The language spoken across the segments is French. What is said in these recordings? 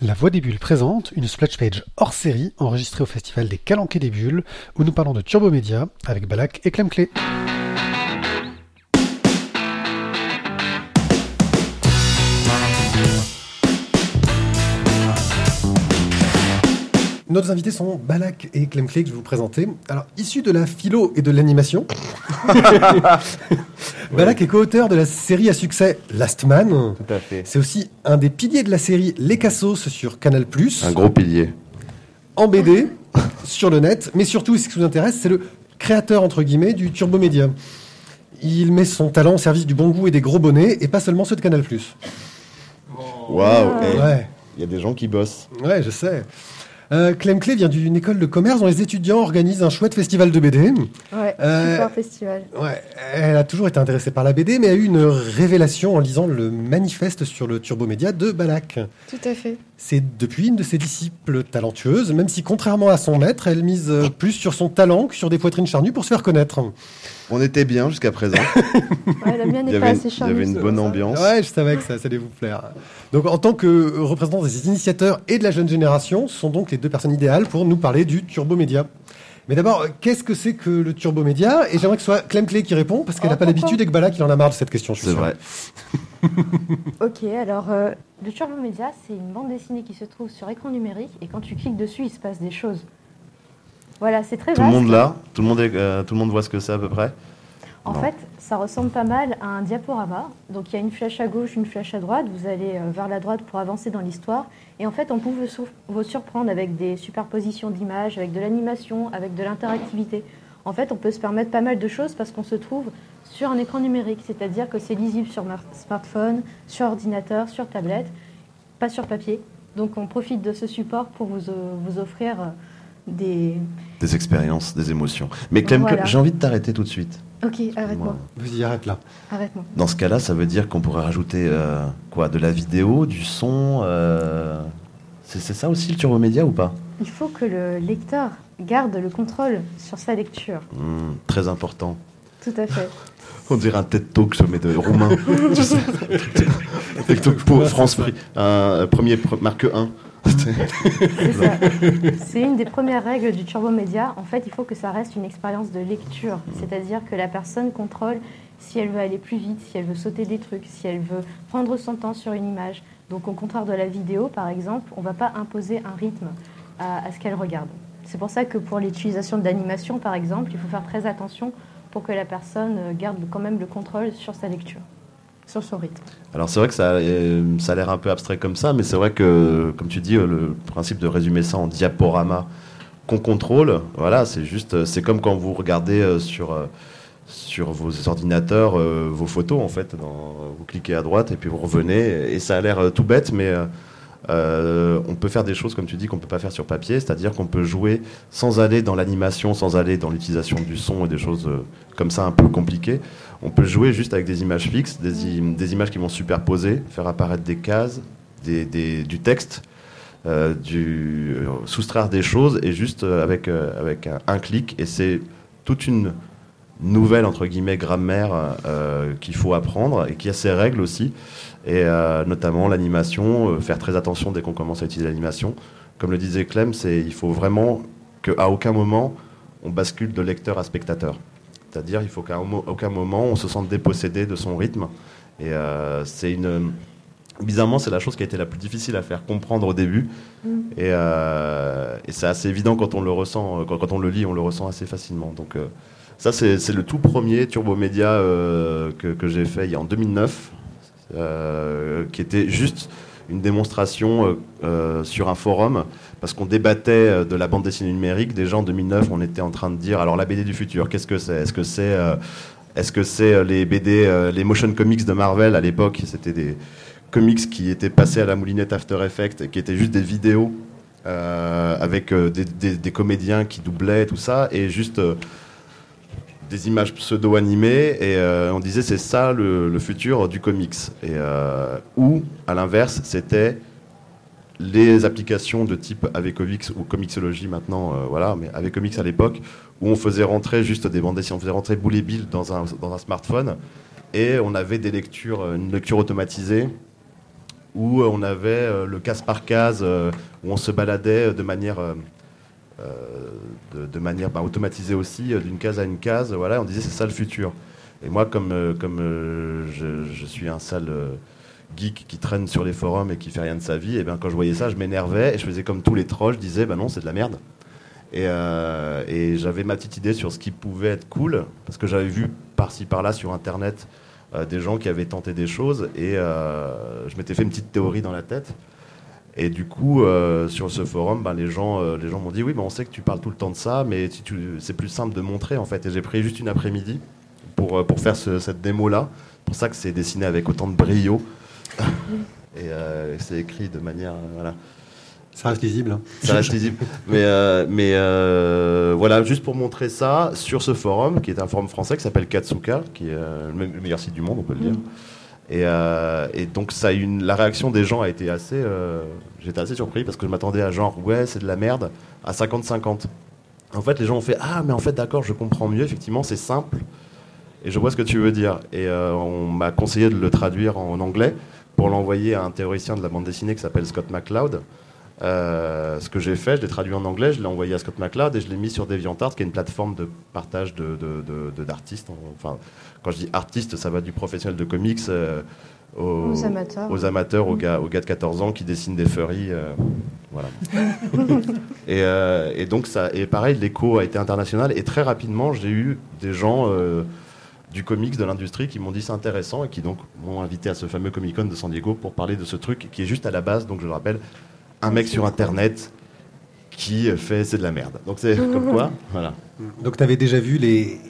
La Voix des Bulles présente une splash page hors série enregistrée au Festival des Calanquets des Bulles où nous parlons de Turbo Média avec Balak et Clem. Nos invités sont Balak et Clem Clé que je vais vous présenter. Alors, issus de la philo et de l'animation, Balak est co-auteur de la série à succès Last Man. Tout à fait. C'est aussi un des piliers de la série Les Cassos sur Canal+. Un gros pilier. En BD, sur le net, mais surtout, ce qui vous intéresse, c'est le créateur, entre guillemets, du Turbo Média. Il met son talent au service du bon goût et des gros bonnets, et pas seulement ceux de Canal+. Waouh. Ouais, Il y a des gens qui bossent. ouais, je sais. Euh, Clem Clé vient d'une école de commerce dont les étudiants organisent un chouette festival de BD. Ouais, Euh, super festival. Ouais, elle a toujours été intéressée par la BD, mais a eu une révélation en lisant le manifeste sur le Turbo Média de Balak. Tout à fait. C'est depuis une de ses disciples talentueuses, même si contrairement à son maître, elle mise euh, plus sur son talent que sur des poitrines charnues pour se faire connaître. On était bien jusqu'à présent. Ouais, la mienne Il y pas avait, une- assez il y avait une bonne ambiance. Ouais, je savais que ça, ça allait vous plaire. Donc, en tant que représentant des initiateurs et de la jeune génération, ce sont donc les deux personnes idéales pour nous parler du Turbo Média. Mais d'abord, qu'est-ce que c'est que le Turbo Média Et j'aimerais que ce soit Clem Clé qui répond, parce qu'elle Oh, n'a pas pourquoi l'habitude et que Balak, il en a marre de cette question. je suis C'est vrai. Ok, alors euh, le Turbo Média, c'est une bande dessinée qui se trouve sur écran numérique et quand tu cliques dessus, il se passe des choses. Voilà, c'est très Tout le vaste. monde là, tout le monde, est- euh, tout le monde voit ce que c'est à peu près. En Non. fait, ça ressemble pas mal à un diaporama. Donc il y a une flèche à gauche, une flèche à droite. Vous allez euh, vers la droite pour avancer dans l'histoire. Et en fait, on peut vous, sur- vous surprendre avec des superpositions d'images, avec de l'animation, avec de l'interactivité. En fait, on peut se permettre pas mal de choses parce qu'on se trouve sur un écran numérique, c'est-à-dire que c'est lisible sur mar- smartphone, sur ordinateur, sur tablette, pas sur papier. Donc on profite de ce support pour vous, euh, vous offrir des... Des expériences, des émotions. Mais Clem, Voilà. j'ai envie de t'arrêter tout de suite. Ok, arrête-moi, Vas-y, arrête là. arrête-moi. Dans ce cas-là, ça veut dire qu'on pourrait rajouter euh, quoi De la vidéo, du son euh, C'est ça aussi le turbo média ou pas? Il faut que le lecteur garde le contrôle sur sa lecture. Hmm, Très important. Tout à fait. On dirait un TED Talk mais de roumain. TED Talk pour France Prix. Un euh, premier pre- marque 1. C'est ça. C'est une des premières règles du turbo média. En fait, il faut que ça reste une expérience de lecture. C'est-à-dire que la personne contrôle si elle veut aller plus vite, si elle veut sauter des trucs, si elle veut prendre son temps sur une image. Donc, au contraire de la vidéo, par exemple, on ne va pas imposer un rythme à, à ce qu'elle regarde. C'est pour ça que pour l'utilisation de l'animation, par exemple, il faut faire très attention pour que la personne euh, garde quand même le contrôle sur sa lecture, sur son rythme. Alors c'est vrai que ça, euh, ça a l'air un peu abstrait comme ça, mais c'est vrai que, comme tu dis, euh, le principe de résumer ça en diaporama qu'on contrôle, voilà, c'est juste, euh, c'est comme quand vous regardez sur, sur vos ordinateurs vos photos, en fait, vous cliquez à droite et puis vous revenez, et ça a l'air tout bête, mais on peut faire des choses, comme tu dis, qu'on peut pas faire sur papier, c'est-à-dire qu'on peut jouer sans aller dans l'animation, sans aller dans l'utilisation du son et des choses comme ça un peu compliquées. On peut jouer juste avec des images fixes, des, im- des images qui vont superposer, faire apparaître des cases, du texte, euh, euh, soustraire des choses et juste euh, avec, un, clic. Et c'est toute une nouvelle, entre guillemets, grammaire qu'il faut apprendre et qui a ses règles aussi. Et notamment l'animation, faire très attention dès qu'on commence à utiliser l'animation. Comme le disait Clem, il faut vraiment qu'à aucun moment on bascule de lecteur à spectateur. C'est-à-dire, il faut qu'à aucun moment on se sente dépossédé de son rythme. Et euh, c'est une. Bizarrement, c'est la chose qui a été la plus difficile à faire comprendre au début. Mm. Et, euh, et c'est assez évident quand on le ressent, euh, quand, quand on le lit, on le ressent assez facilement. Donc, euh, ça, c'est c'est le tout premier Turbo Média euh, que, que j'ai fait il y a en 2009, euh, qui était juste une démonstration sur un forum, parce qu'on débattait euh, de la bande dessinée numérique. Déjà en 2009, on était en train de dire alors la BD du futur, qu'est-ce que c'est? Est-ce que c'est euh, est-ce que c'est euh, les BD, les motion comics de Marvel à l'époque? C'était des comics qui étaient passés à la moulinette After Effects, qui étaient juste des vidéos avec des, comédiens qui doublaient tout ça, et juste des images pseudo-animées, et on disait c'est ça le, futur du comics. Et, ou, à l'inverse, c'était les applications de type Avecomics ou Comixology maintenant, euh, voilà, mais Avecomics à l'époque, où on faisait rentrer juste des bandes dessinées, on faisait rentrer Boule et Bill dans un, dans un smartphone, et on avait des lectures, euh, une lecture automatisée, où on avait le case par case, où on se baladait de manière de, manière bah, automatisée aussi, d'une case à une case. Voilà, on disait c'est ça le futur. Et moi, comme, comme je, suis un sale geek qui traîne sur les forums et qui fait rien de sa vie, et bien quand je voyais ça, je m'énervais et je faisais comme tous les trolls, je disais bah non, c'est de la merde. Et, euh, j'avais ma petite idée sur ce qui pouvait être cool, parce que j'avais vu par-ci par-là sur internet euh, des gens qui avaient tenté des choses et euh, je m'étais fait une petite théorie dans la tête. Et du coup, sur ce forum, ben, les gens, les gens m'ont dit oui, on sait que tu parles tout le temps de ça, mais c'est plus simple de montrer en fait. Et j'ai pris juste une après-midi pour, pour faire cette démo-là. pour ça que c'est dessiné avec autant de brio. Et c'est écrit de manière. voilà. Ça reste lisible. Hein. Ça reste lisible. mais euh, mais euh, voilà, juste pour montrer ça, sur ce forum, qui est un forum français qui s'appelle Katsuka, qui est euh, le meilleur site du monde, on peut le dire. Mm. Et, et, donc ça une, la réaction des gens a été assez... J'étais assez surpris parce que je m'attendais à genre, ouais, c'est de la merde, à 50-50. En fait, les gens ont fait, ah, mais en fait, d'accord, je comprends mieux, effectivement, c'est simple. Et je vois ce que tu veux dire. Et on m'a conseillé de le traduire en anglais pour l'envoyer à un théoricien de la bande dessinée qui s'appelle Scott McCloud. Euh, ce que j'ai fait, je l'ai traduit en anglais, je l'ai envoyé à Scott McCloud et je l'ai mis sur DeviantArt, qui est une plateforme de partage d'artistes. De, de, enfin, quand je dis artiste, ça va du professionnel de comics euh, aux, amateurs, aux, amateurs aux, gars, aux gars de 14 ans qui dessinent des furries. Euh, voilà. et, et, donc, ça, et pareil, l'écho a été international et très rapidement, j'ai eu des gens du comics, de l'industrie, qui m'ont dit c'est intéressant et qui donc m'ont invité à ce fameux Comic Con de San Diego pour parler de ce truc qui est juste à la base, donc je le rappelle, un mec sur Internet qui fait c'est de la merde. Donc c'est comme quoi, voilà. Donc tu avais déjà vu les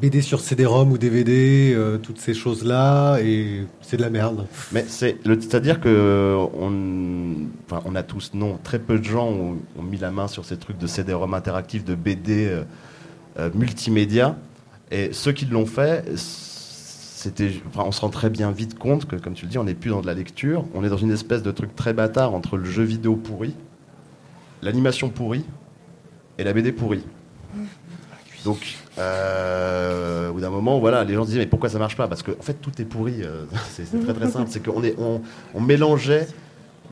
BD sur CD-ROM ou DVD, euh, toutes ces choses-là, et c'est de la merde. Mais c'est-à-dire que on, enfin, on a tous, non, très peu de gens ont, mis la main sur ces trucs de CD-ROM interactifs, de BD euh, euh, multimédia, et ceux qui l'ont fait on se rend très bien vite compte que, comme tu le dis, on n'est plus dans de la lecture, on est dans une espèce de truc très bâtard entre le jeu vidéo pourri, l'animation pourrie et la BD pourrie. Donc, euh, au bout d'un moment, voilà, les gens disaient mais pourquoi ça marche pas? Parce qu'en en fait, tout est pourri. Euh, c'est très très simple. C'est qu'on est, on, mélangeait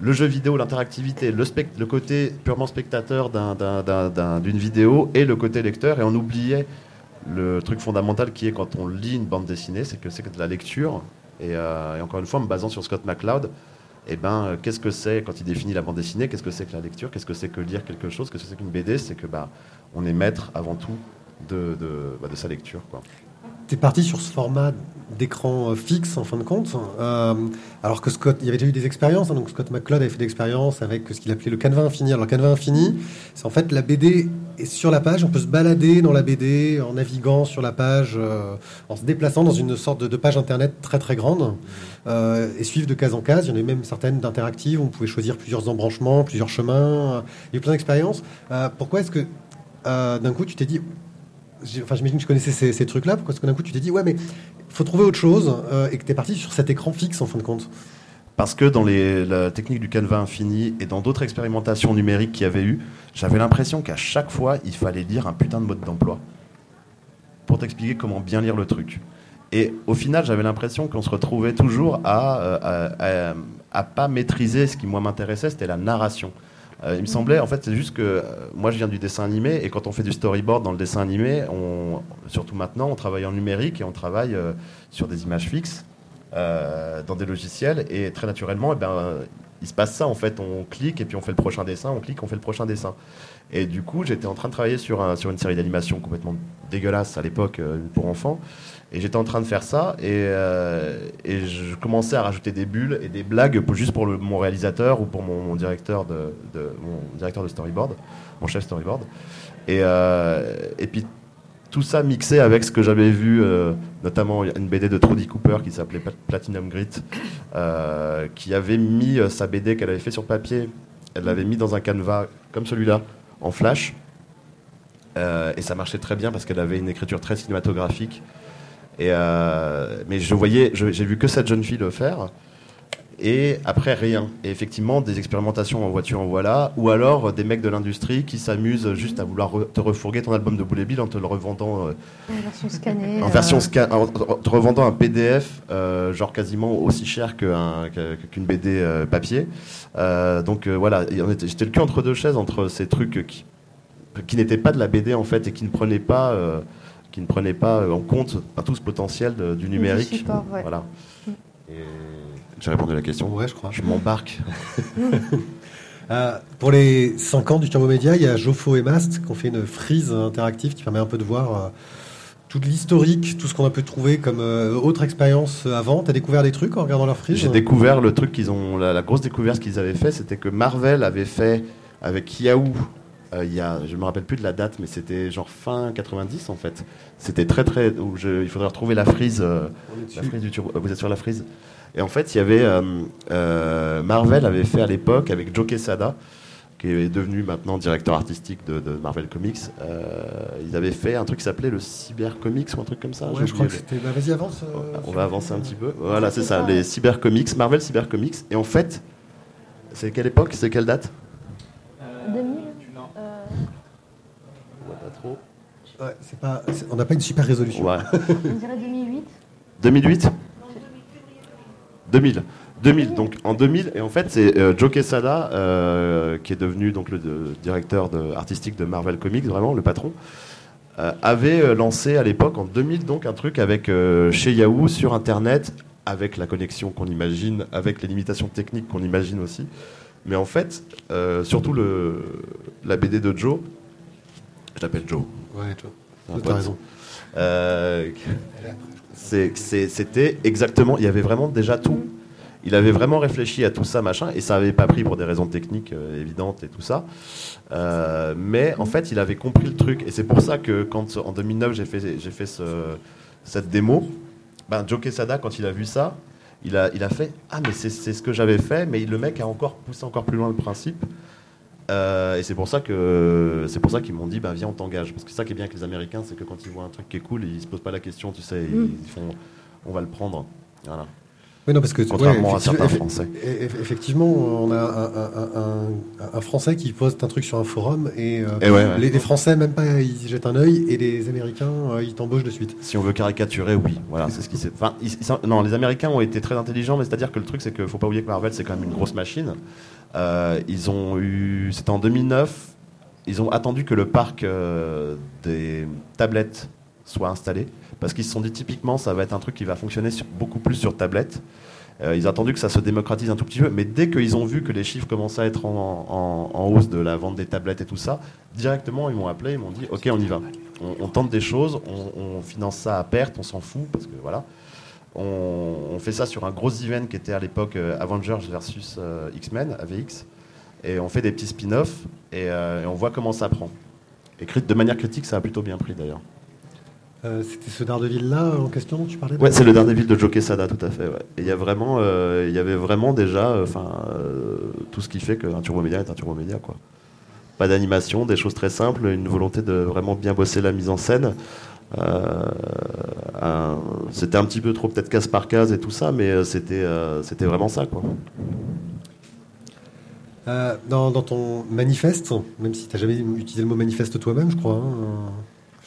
le jeu vidéo, l'interactivité, le, côté purement spectateur d'une vidéo et le côté lecteur, et on oubliait le truc fondamental qui est quand on lit une bande dessinée, c'est que c'est de la lecture. Euh, et, encore une fois, en me basant sur Scott McCloud, eh ben, euh, qu'est-ce que c'est quand il définit la bande dessinée Qu'est-ce que c'est que la lecture Qu'est-ce que c'est que lire quelque chose Qu'est-ce que c'est qu'une BD C'est que bah, on est maître avant tout de, bah, sa lecture. Tu es parti sur ce format d'écran euh, fixe en fin de compte, euh, alors que Scott, il y avait déjà eu des expériences, hein, donc Scott McCloud avait fait des expériences avec ce qu'il appelait le canevas infini. Alors le canevas infini, c'est en fait la BD est sur la page, on peut se balader dans la BD en naviguant sur la page, euh, en se déplaçant dans une sorte de, page internet très très grande, et suivre de case en case. Il y en a même certaines d'interactives, on pouvait choisir plusieurs embranchements, plusieurs chemins. Il y a eu plein d'expériences. pourquoi est-ce que d'un coup tu t'es dit enfin, j'imagine que tu connaissais ces, trucs-là. Est-ce que d'un coup tu t'es dit, ouais, mais faut trouver autre chose euh, et que tu es parti sur cet écran fixe en fin de compte parce que dans la technique du canevas infini et dans d'autres expérimentations numériques qu'il y avait eu, j'avais l'impression qu'à chaque fois, il fallait lire un putain de mode d'emploi pour t'expliquer comment bien lire le truc. Et au final, j'avais l'impression qu'on se retrouvait toujours à, euh, à, à, pas maîtriser ce qui moi m'intéressait, c'était la narration. Euh, il me semblait, en fait, c'est juste que euh, moi je viens du dessin animé et quand on fait du storyboard dans le dessin animé, surtout maintenant, on travaille en numérique et on travaille euh, sur des images fixes dans des logiciels et très naturellement, eh ben, il se passe ça en fait. On clique et puis on fait le prochain dessin, on clique, on fait le prochain dessin. Et du coup, j'étais en train de travailler sur, sur une série d'animation complètement dégueulasse à l'époque pour enfants. Et j'étais en train de faire ça et, euh, et, je commençais à rajouter des bulles et des blagues juste pour mon réalisateur ou pour mon, directeur, de, mon directeur de storyboard, mon chef storyboard. Et, euh, et puis tout ça mixé avec ce que j'avais vu, euh, notamment une BD de Trudy Cooper qui s'appelait Platinum Grit, qui avait mis sa BD qu'elle avait fait sur papier, elle l'avait mis dans un canevas comme celui-là, en flash. et ça marchait très bien parce qu'elle avait une écriture très cinématographique. Et euh, mais je voyais, j'ai vu que cette jeune fille le faire. Et après, rien. Et effectivement, des expérimentations en voiture, en voilà. Ou alors des mecs de l'industrie qui s'amusent juste à vouloir te refourguer ton album de Boulet Bill en te le revendant. Euh, en version scannée. En version euh. en te revendant un PDF, euh, genre quasiment aussi cher qu'une BD papier. donc voilà, j'étais le cul entre deux chaises, entre ces trucs qui, qui n'étaient pas de la BD en fait et qui ne prenaient pas. Qui ne prenaient pas en compte tout ce potentiel du numérique. Voilà. Mm. J'ai répondu à la question. Ouais, je crois. Je m'embarque. Euh, pour les 5 ans du Turbo Média, il y a Joffo et Mast qui ont fait une frise interactive qui permet un peu de voir euh, toute l'historique, tout ce qu'on a pu trouver comme euh, autre expérience avant. Tu as découvert des trucs en regardant leur frise J'ai découvert le truc qu'ils ont. La, grosse découverte qu'ils avaient fait, c'était que Marvel avait fait avec Yahoo. Il y a, je me rappelle plus de la date, mais c'était genre fin 90 en fait. C'était très très. Où il faudrait retrouver la frise. la frise du turbo, vous êtes sur la frise et en fait, il y avait euh, euh, Marvel avait fait à l'époque avec Joe Quesada, qui est devenu maintenant directeur artistique de, Marvel Comics. Euh, ils avaient fait un truc qui s'appelait le Cyber Comics ou un truc comme ça. Ouais, je crois que c'était. Bah, vas-y, avance. On va avancer un petit peu. Voilà, c'est ça, les Cyber Comics, Marvel Cyber Comics. Et en fait, c'est quelle époque C'est quelle date? 2000 pas trop. Ouais, pas, on n'a pas une super résolution. Ouais. on dirait 2008. 2008 2000. 2000. Donc en 2000, et en fait c'est euh, Joe Quesada euh, qui est devenu donc le directeur artistique de Marvel Comics, vraiment le patron, euh, avait lancé à l'époque en 2000 donc un truc avec chez Yahoo sur Internet avec la connexion qu'on imagine, avec les limitations techniques qu'on imagine aussi. Mais en fait, surtout le, la BD de Joe, je l'appelle Joe. Ouais, Joe. T'as raison c'était exactement, il y avait vraiment déjà tout. Il avait vraiment réfléchi à tout ça, machin, et ça n'avait pas pris pour des raisons techniques euh, évidentes et tout ça. Euh, mais en fait, il avait compris le truc, et c'est pour ça que quand en 2009 j'ai fait, fait ce, cette démo, ben, Joe Quesada, quand il a vu ça, il a, il a fait Ah, mais c'est ce que j'avais fait, mais le mec a encore poussé encore plus loin le principe. Euh, et c'est pour ça que c'est pour ça qu'ils m'ont dit bah viens on t'engage parce que ça qui est bien avec les Américains c'est que quand ils voient un truc qui est cool ils se posent pas la question tu sais ils, mm. font on va le prendre voilà oui, non, parce que, Contrairement à certains Français. Effectivement, on a un, Français qui poste un truc sur un forum et, euh, les, Français, même pas, ils jettent un œil et les Américains, euh, ils t'embauchent de suite. Si on veut caricaturer, oui. Voilà, c'est ce qui s'est. Enfin, non, les Américains ont été très intelligents, mais c'est-à-dire que le truc, c'est qu'il faut pas oublier que Marvel, c'est quand même une grosse machine. Euh, ils ont eu. C'était en 2009. Ils ont attendu que le parc des tablettes soit installé. Parce qu'ils se sont dit typiquement, ça va être un truc qui va fonctionner beaucoup plus sur tablette. Euh, ils ont attendu que ça se démocratise un tout petit peu, mais dès qu'ils ont vu que les chiffres commençaient à être en, hausse de la vente des tablettes et tout ça, directement ils m'ont appelé, ils m'ont dit ok on y va, on, tente des choses, on, finance ça à perte, on s'en fout parce que voilà, on, fait ça sur un gros event qui était à l'époque euh, Avengers versus euh, X-Men, AVX. Et on fait des petits spin-offs et, on voit comment ça prend. Et de manière critique, ça a plutôt bien pris d'ailleurs. C'était ce Daredevil-là en question dont tu parlais Ouais, c'est le Daredevil de Joe Quesada, tout à fait. Et il y, a vraiment, il y avait vraiment déjà enfin, tout ce qui fait qu'un turbo média est un turbo média. Quoi. Pas d'animation, des choses très simples, une volonté de vraiment bien bosser la mise en scène. Euh, c'était un petit peu trop peut-être case par case et tout ça, mais euh, c'était euh, c'était vraiment ça quoi. dans, ton manifeste, même si tu n'as jamais utilisé le mot manifeste toi-même, je crois. Hein,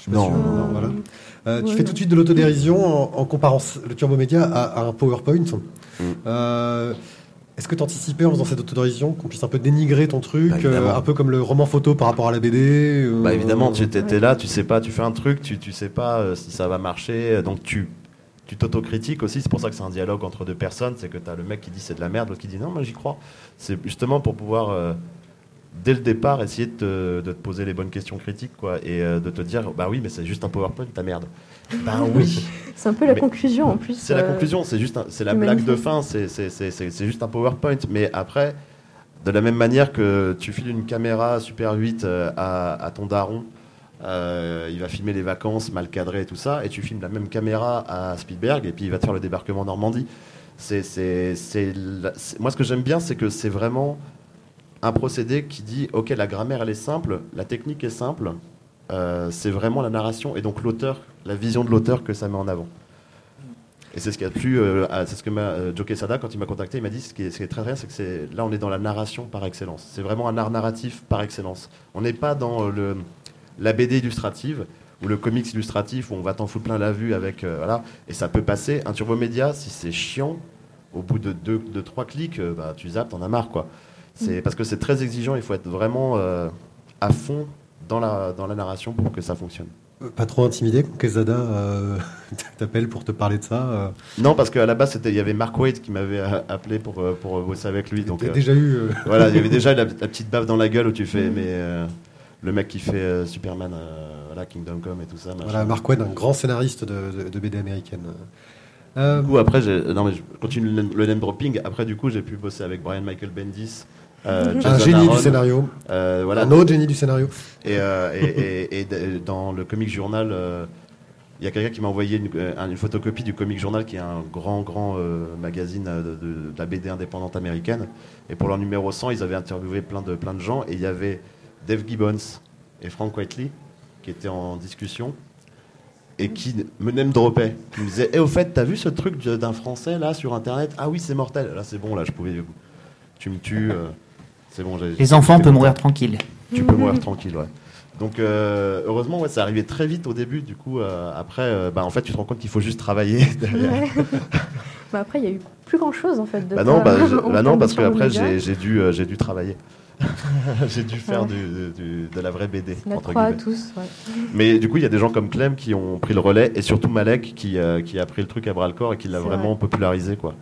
non, voilà. Tu fais tout de suite de l'autodérision en, comparant le Turbo Média à, un PowerPoint. Mm. Est-ce que tu anticipais en faisant cette autorisation qu'on puisse un peu dénigrer ton truc, bah, euh, un peu comme le roman photo par rapport à la BD euh, Bah évidemment, tu étais là, tu sais pas, tu fais un truc, tu, tu sais pas euh, si ça va marcher, donc tu tu t'autocritiques aussi, c'est pour ça que c'est un dialogue entre deux personnes, c'est que tu as le mec qui dit c'est de la merde, l'autre qui dit non, moi j'y crois. C'est justement pour pouvoir dès le départ essayer de te, de te, poser les bonnes questions critiques quoi, et de te dire bah oui mais c'est juste un PowerPoint, ta merde. Ben oui. C'est un peu la conclusion en plus. C'est la euh, conclusion, c'est juste c'est la blague de fin, c'est juste un PowerPoint. Mais après, de la même manière que tu files une caméra Super 8 euh, à, ton daron, euh, il va filmer les vacances mal cadrées et tout ça, et tu filmes la même caméra à Spielberg, et puis il va te faire le débarquement en Normandie. C'est, moi, ce que j'aime bien, c'est que c'est vraiment un procédé qui dit ok, la grammaire elle est simple, la technique est simple, c'est vraiment la narration et donc l'auteur la vision de l'auteur que ça met en avant. Et c'est ce qui a plu, euh, c'est ce que m'a euh, Quesada, quand il m'a contacté, il m'a dit ce qui est, très très, c'est que c'est, là on est dans la narration par excellence. C'est vraiment un art narratif par excellence. On n'est pas dans euh, le, la BD illustrative ou le comics illustratif où on va t'en foutre plein la vue avec euh, voilà et ça peut passer. Un turbo média, si c'est chiant, au bout de deux, de trois clics, euh, bah, tu zappes, t'en as marre quoi. C'est parce que c'est très exigeant. Il faut être vraiment euh, à fond dans la dans la narration pour que ça fonctionne. Euh, Pas trop intimidé quand Quesada euh, t'appelle pour te parler de ça euh, Non, parce qu'à la base, il y avait Mark Wade qui m'avait appelé pour, pour bosser avec lui. Donc, déjà eu voilà, il y avait déjà la, la petite baffe dans la gueule où tu fais, mais euh, le mec qui fait Superman, voilà, Kingdom Come et tout ça. machin. voilà, Mark Wade, un grand scénariste de, de- de BD américaine. Du coup, après, non, mais je continue le name dropping. Après, du coup, j'ai pu bosser avec Brian Michael Bendis. Euh, un génie Aaron, du scénario. euh, voilà. Un autre génie du scénario. Et, euh, et, et- et dans le Comic Journal, il y a quelqu'un qui m'a envoyé une, une photocopie du Comic Journal, qui est un grand, grand magazine de, de- de la BD indépendante américaine. Et pour leur numéro 100, ils avaient interviewé plein de, plein de gens. Et il y avait Dave Gibbons et Frank Whiteley qui étaient en discussion et qui me name droppaient. Qui me disaient Eh, au fait, t'as vu ce truc d'un Français là sur Internet? Ah oui, c'est mortel. Là, c'est bon, là, je pouvais. Tu me tues. C'est bon, j'ai- Les enfants peuvent mourir tranquilles. Tu peux mourir tranquille, ouais. Donc euh, heureusement, ouais, ça arrivait très vite au début. Du coup, euh, après, euh, bah, en fait, tu te rends compte qu'il faut juste travailler. derrière. Ouais. bah après, il y a eu plus grand chose en fait. De bah non, bah, bah non, parce que après, j'ai j'ai dû, euh, j'ai dû travailler. j'ai dû faire Ouais. du- du- de la vraie BD. Notre entre croix à tous. ouais. Mais du coup, il y a des gens comme Clem qui ont pris le relais et surtout Malek qui, euh, qui a pris le truc à bras le corps et qui l'a C'est vraiment vrai. popularisé, quoi.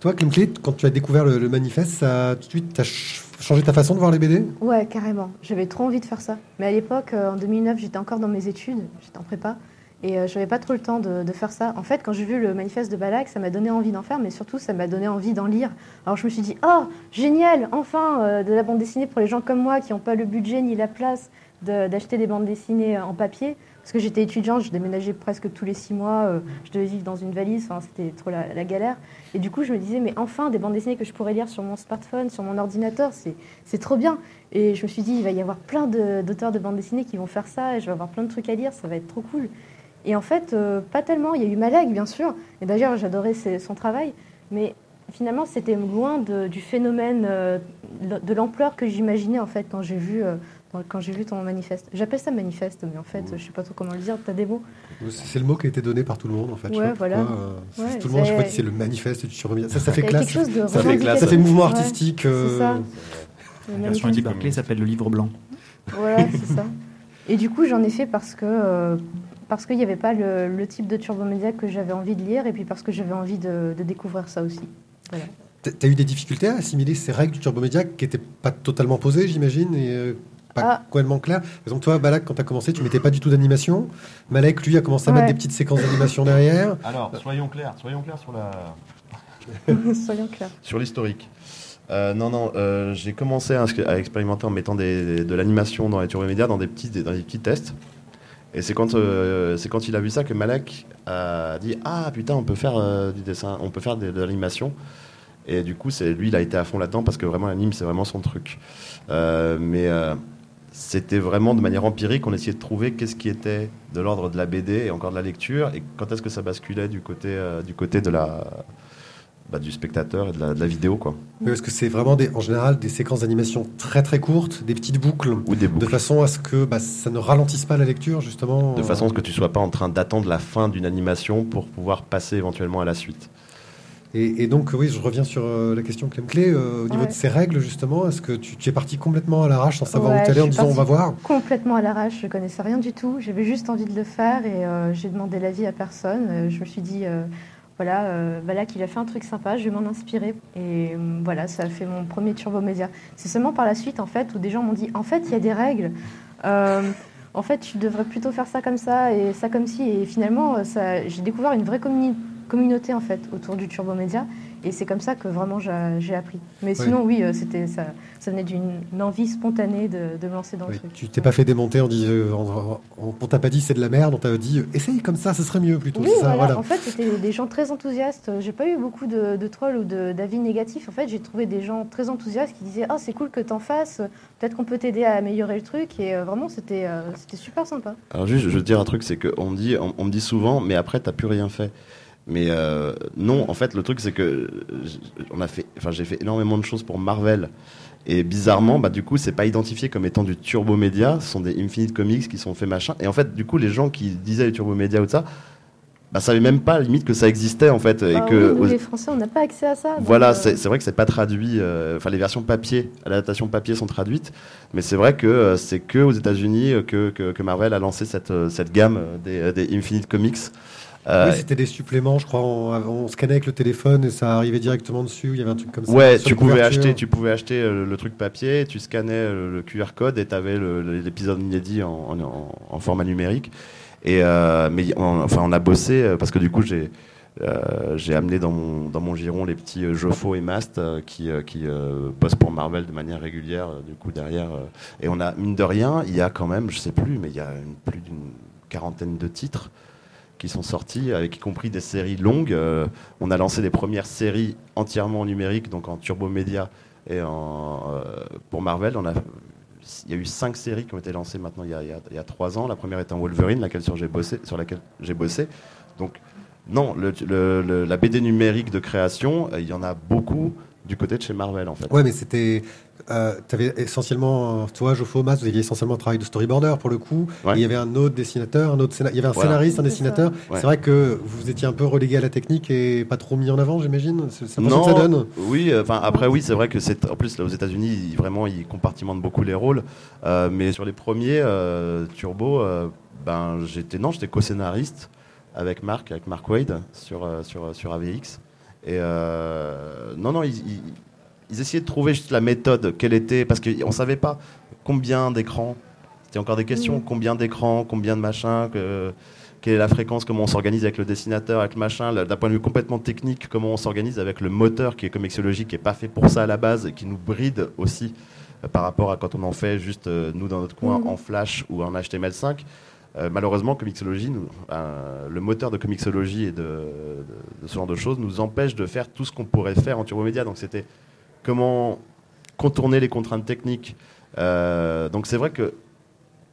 Toi, Clem Clé, quand tu as découvert le, le manifeste, ça, tout de suite, t'as ch- changé ta façon de voir les BD Ouais, carrément. J'avais trop envie de faire ça. Mais à l'époque, euh, en 2009, j'étais encore dans mes études, j'étais en prépa, et euh, j'avais pas trop le temps de, faire ça. En fait, quand j'ai vu le manifeste de Balak, ça m'a donné envie d'en faire, mais surtout, ça m'a donné envie d'en lire. Alors je me suis dit, oh, génial, enfin, euh, de la bande dessinée pour les gens comme moi qui n'ont pas le budget ni la place d'acheter des bandes dessinées en papier. Parce que j'étais étudiante, je déménageais presque tous les six mois, euh, je devais vivre dans une valise, c'était trop la, galère. Et du coup, je me disais, mais enfin, des bandes dessinées que je pourrais lire sur mon smartphone, sur mon ordinateur, c'est trop bien. Et je me suis dit, il va y avoir plein d'auteurs de bandes dessinées qui vont faire ça, et je vais avoir plein de trucs à lire, ça va être trop cool. Et en fait, euh, pas tellement. Il y a eu Malek, bien sûr, et d'ailleurs, j'adorais son travail, mais finalement, c'était loin du phénomène, euh, de l'ampleur que j'imaginais, en fait, quand j'ai vu, quand j'ai vu ton manifeste. J'appelle ça manifeste, mais en fait, je sais pas trop comment le dire. T'as des mots C'est le mot qui a été donné par tout le monde, en fait. Ouais, voilà. pourquoi, euh, Ouais, tout le monde, je sais pas c'est- le manifeste du survie. Ça, ça fait classe. quelque chose de Ça fait classe. Ça fait mouvement Ouais, artistique. euh, C'est ça. Le La version Barclay s'appelle le livre blanc. Voilà, c'est ça. Et du coup, j'en ai fait parce que euh, parce qu'il n'y avait pas le, le type de turbomédia que j'avais envie de lire, et puis parce que j'avais envie de, de découvrir ça aussi. Voilà. T'as eu des difficultés à assimiler ces règles du turbomédia qui n'étaient pas totalement posées, j'imagine, et euh, pas Ah. complètement claires. Par exemple, toi, Balak, quand tu as commencé, tu mettais pas du tout d'animation. Malek, lui, a commencé à mettre des petites séquences d'animation derrière. Alors, soyons clairs, soyons clairs sur la, Soyons clairs. Sur l'historique. Euh, non, non, euh, j'ai commencé à, à expérimenter en mettant des- de l'animation dans les turbomédias, dans des petits, dans des petits tests. Et c'est quand, euh, c'est quand il a vu ça que Malek a dit Ah putain, on peut faire euh, du dessin, on peut faire de, de l'animation. Et du coup, c'est lui, il a été à fond là-dedans parce que vraiment, l'anime, c'est vraiment son truc. Euh, mais euh, c'était vraiment de manière empirique, on essayait de trouver qu'est-ce qui était de l'ordre de la BD et encore de la lecture, et quand est-ce que ça basculait du côté, euh, du, côté de la, bah, du spectateur et de la, de la vidéo, quoi? Mais Parce que c'est vraiment, des, en général, des séquences d'animation très très courtes, des petites boucles, Ou des de façon à ce que bah, ça ne ralentisse pas la lecture, justement. De façon à ce que tu sois pas en train d'attendre la fin d'une animation pour pouvoir passer éventuellement à la suite. Et, et donc, oui, je reviens sur euh, la question Clem Clé. euh, au niveau Ouais. de ces règles, justement, est-ce que tu, tu es parti complètement à l'arrache sans savoir Ouais, où tu allais en disant on va voir Complètement à l'arrache, je connaissais rien du tout. J'avais juste envie de le faire et euh, j'ai demandé l'avis à personne. Je me suis dit, euh, voilà, voilà qu'il a fait un truc sympa, je vais m'en inspirer. Et voilà, ça a fait mon premier turbo média. C'est seulement par la suite, en fait, où des gens m'ont dit, en fait, il y a des règles. En fait, tu devrais plutôt faire ça comme ça et ça comme ci. Et finalement, j'ai découvert une vraie communi- communauté en fait autour du turbo média. Et c'est comme ça que vraiment j'ai appris. Mais sinon, oui, euh, c'était ça, ça venait d'une une envie spontanée de, de me lancer dans Oui, le truc. Tu t'es pas fait démonter en disant, on, on, on t'a pas dit c'est de la merde, on t'a dit euh, essaye comme ça, ce serait mieux plutôt. Oui, ça, voilà. voilà. En fait, c'était des gens très enthousiastes. J'ai pas eu beaucoup de, de trolls ou d'avis négatifs. En fait, j'ai trouvé des gens très enthousiastes qui disaient Ah, c'est cool que t'en fasses. Peut-être qu'on peut t'aider à améliorer le truc. Et euh, vraiment, c'était euh, c'était super sympa. Alors juste, je veux dire un truc, c'est qu'on me dit, on, on me dit souvent, mais après, t'as plus rien fait. Mais euh, non, en fait, le truc c'est que on a fait, enfin j'ai fait énormément de choses pour Marvel. Et bizarrement, bah, du coup, c'est pas identifié comme étant du turbo média. Ce sont des Infinite Comics qui sont faits machin. Et en fait, du coup, les gens qui disaient turbo média ou ça, bah, savaient même pas limite que ça existait en fait. et ah que oui, les Français, on n'a pas accès à ça. Voilà, euh, c'est vrai que c'est pas traduit. Euh, enfin, les versions papier, l'adaptation papier sont traduites, mais c'est vrai que euh, c'est que aux États-Unis que, que, Marvel a lancé cette, cette gamme des, des Infinite Comics. Oui, c'était des suppléments, je crois. On, scannait avec le téléphone et ça arrivait directement dessus. Il y avait un truc comme ça. Ouais, tu pouvais, acheter, tu pouvais acheter le, truc papier, tu scannais le, QR code et tu avais l'épisode inédit en, en, format numérique. Et euh, mais on, enfin, on a bossé euh, parce que du coup, j'ai euh, j'ai amené dans mon, dans mon giron les petits Joffo et Mast qui, qui bossent pour Marvel de manière régulière, du coup, derrière. et on a, mine de rien, il y a quand même, je sais plus, mais il y a plus d'une quarantaine de titres sont sortis, avec y compris des séries longues. on a lancé les premières séries entièrement en numérique, donc en turbo média et en, pour Marvel. Il y a eu cinq séries qui ont été lancées maintenant il y a, trois ans. La première est en Wolverine, sur, laquelle j'ai bossé. Donc, non, la BD numérique de création, euh, il y en a beaucoup du côté de chez Marvel en fait. Ouais, mais c'était euh, tu avais essentiellement, toi, Joffo Mas, vous aviez essentiellement un travail de storyboarder pour le coup. il y avait un autre dessinateur, un autre il y avait un scénariste, un dessinateur. C'est vrai que vous étiez un peu relégué à la technique et pas trop mis en avant, j'imagine. C'est non, ça donne. Oui, euh, enfin après oui, c'est vrai que c'est en plus là aux États-Unis, vraiment ils compartimentent beaucoup les rôles. Euh, mais sur les premiers Turbo, ben j'étais non, j'étais co-scénariste avec Marc, avec Mark Wade sur sur sur AVX. Et non, non, ils, ils essayaient de trouver juste la méthode, quelle était, parce qu'on ne savait pas combien d'écrans, c'était encore des questions, mm. combien d'écrans, combien de machins, quelle est la fréquence, comment on s'organise avec le dessinateur, avec le machin, d'un point de vue complètement technique, comment on s'organise avec le moteur qui est comicsologique, qui n'est pas fait pour ça à la base, et qui nous bride aussi euh, par rapport à quand on en fait juste euh, nous dans notre coin mm. en Flash ou en HTML5. Euh, malheureusement, Comixology, le moteur de Comixology et de, ce genre de choses nous empêche de faire tout ce qu'on pourrait faire en Turbo Media. Donc c'était comment contourner les contraintes techniques. Euh, donc c'est vrai que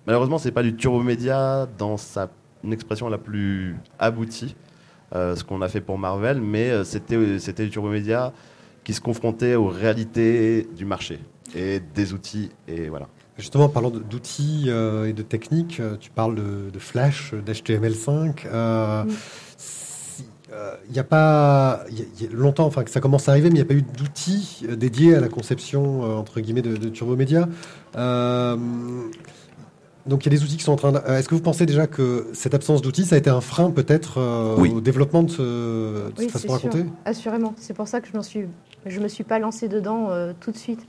malheureusement c'est pas du turbo média dans sa expression la plus aboutie, euh, ce qu'on a fait pour Marvel, mais euh, c'était c'était du turbo média qui se confrontait aux réalités du marché et des outils et voilà. Justement, parlant d'outils et de techniques, tu parles de, Flash, d'HTML5 il euh, n'y a pas y a longtemps, enfin que ça commence à arriver, mais il n'y a pas eu d'outils euh, dédiés à la conception euh, entre guillemets de, de Turbo Média. donc il y a des outils qui sont en train. Est-ce que vous pensez déjà que cette absence d'outils, ça a été un frein peut-être au développement de, ce, de cette façon de raconter? Assurément. C'est pour ça que je ne suis, je me suis pas lancé dedans tout de suite.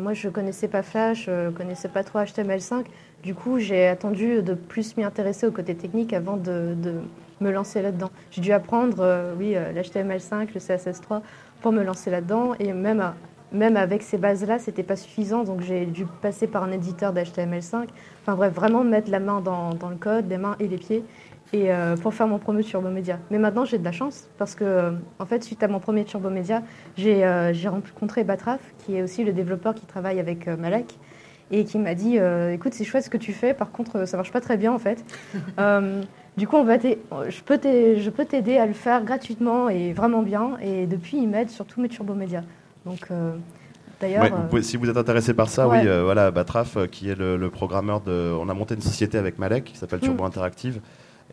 Moi, je connaissais pas Flash, je connaissais pas trop HTML5. Du coup, j'ai attendu de plus m'y intéresser au côté technique avant de, me lancer là-dedans. J'ai dû apprendre, euh, oui, euh, l'HTML5, le CSS3 pour me lancer là-dedans. Et même, euh, même avec ces bases-là, c'était pas suffisant. Donc j'ai dû passer par un éditeur d'HTML5. Enfin bref, vraiment mettre la main dans, le code, les mains et les pieds. Et pour faire mon premier Turbo Media. Mais maintenant, j'ai de la chance parce que, en fait, suite à mon premier Turbo Media, j'ai rencontré Batraf, qui est aussi le développeur qui travaille avec Malek et qui m'a dit écoute c'est chouette ce que tu fais par contre ça marche pas très bien en fait Du coup, on va je peux t'aider à le faire gratuitement et vraiment bien. Et depuis, il m'aide sur tous mes turbomédias. Donc, euh, d'ailleurs. Euh, si vous êtes intéressé par ça, oui, euh, voilà, Batraf, qui est le, programmeur de. On a monté une société avec Malek qui s'appelle Turbo mm. Interactive.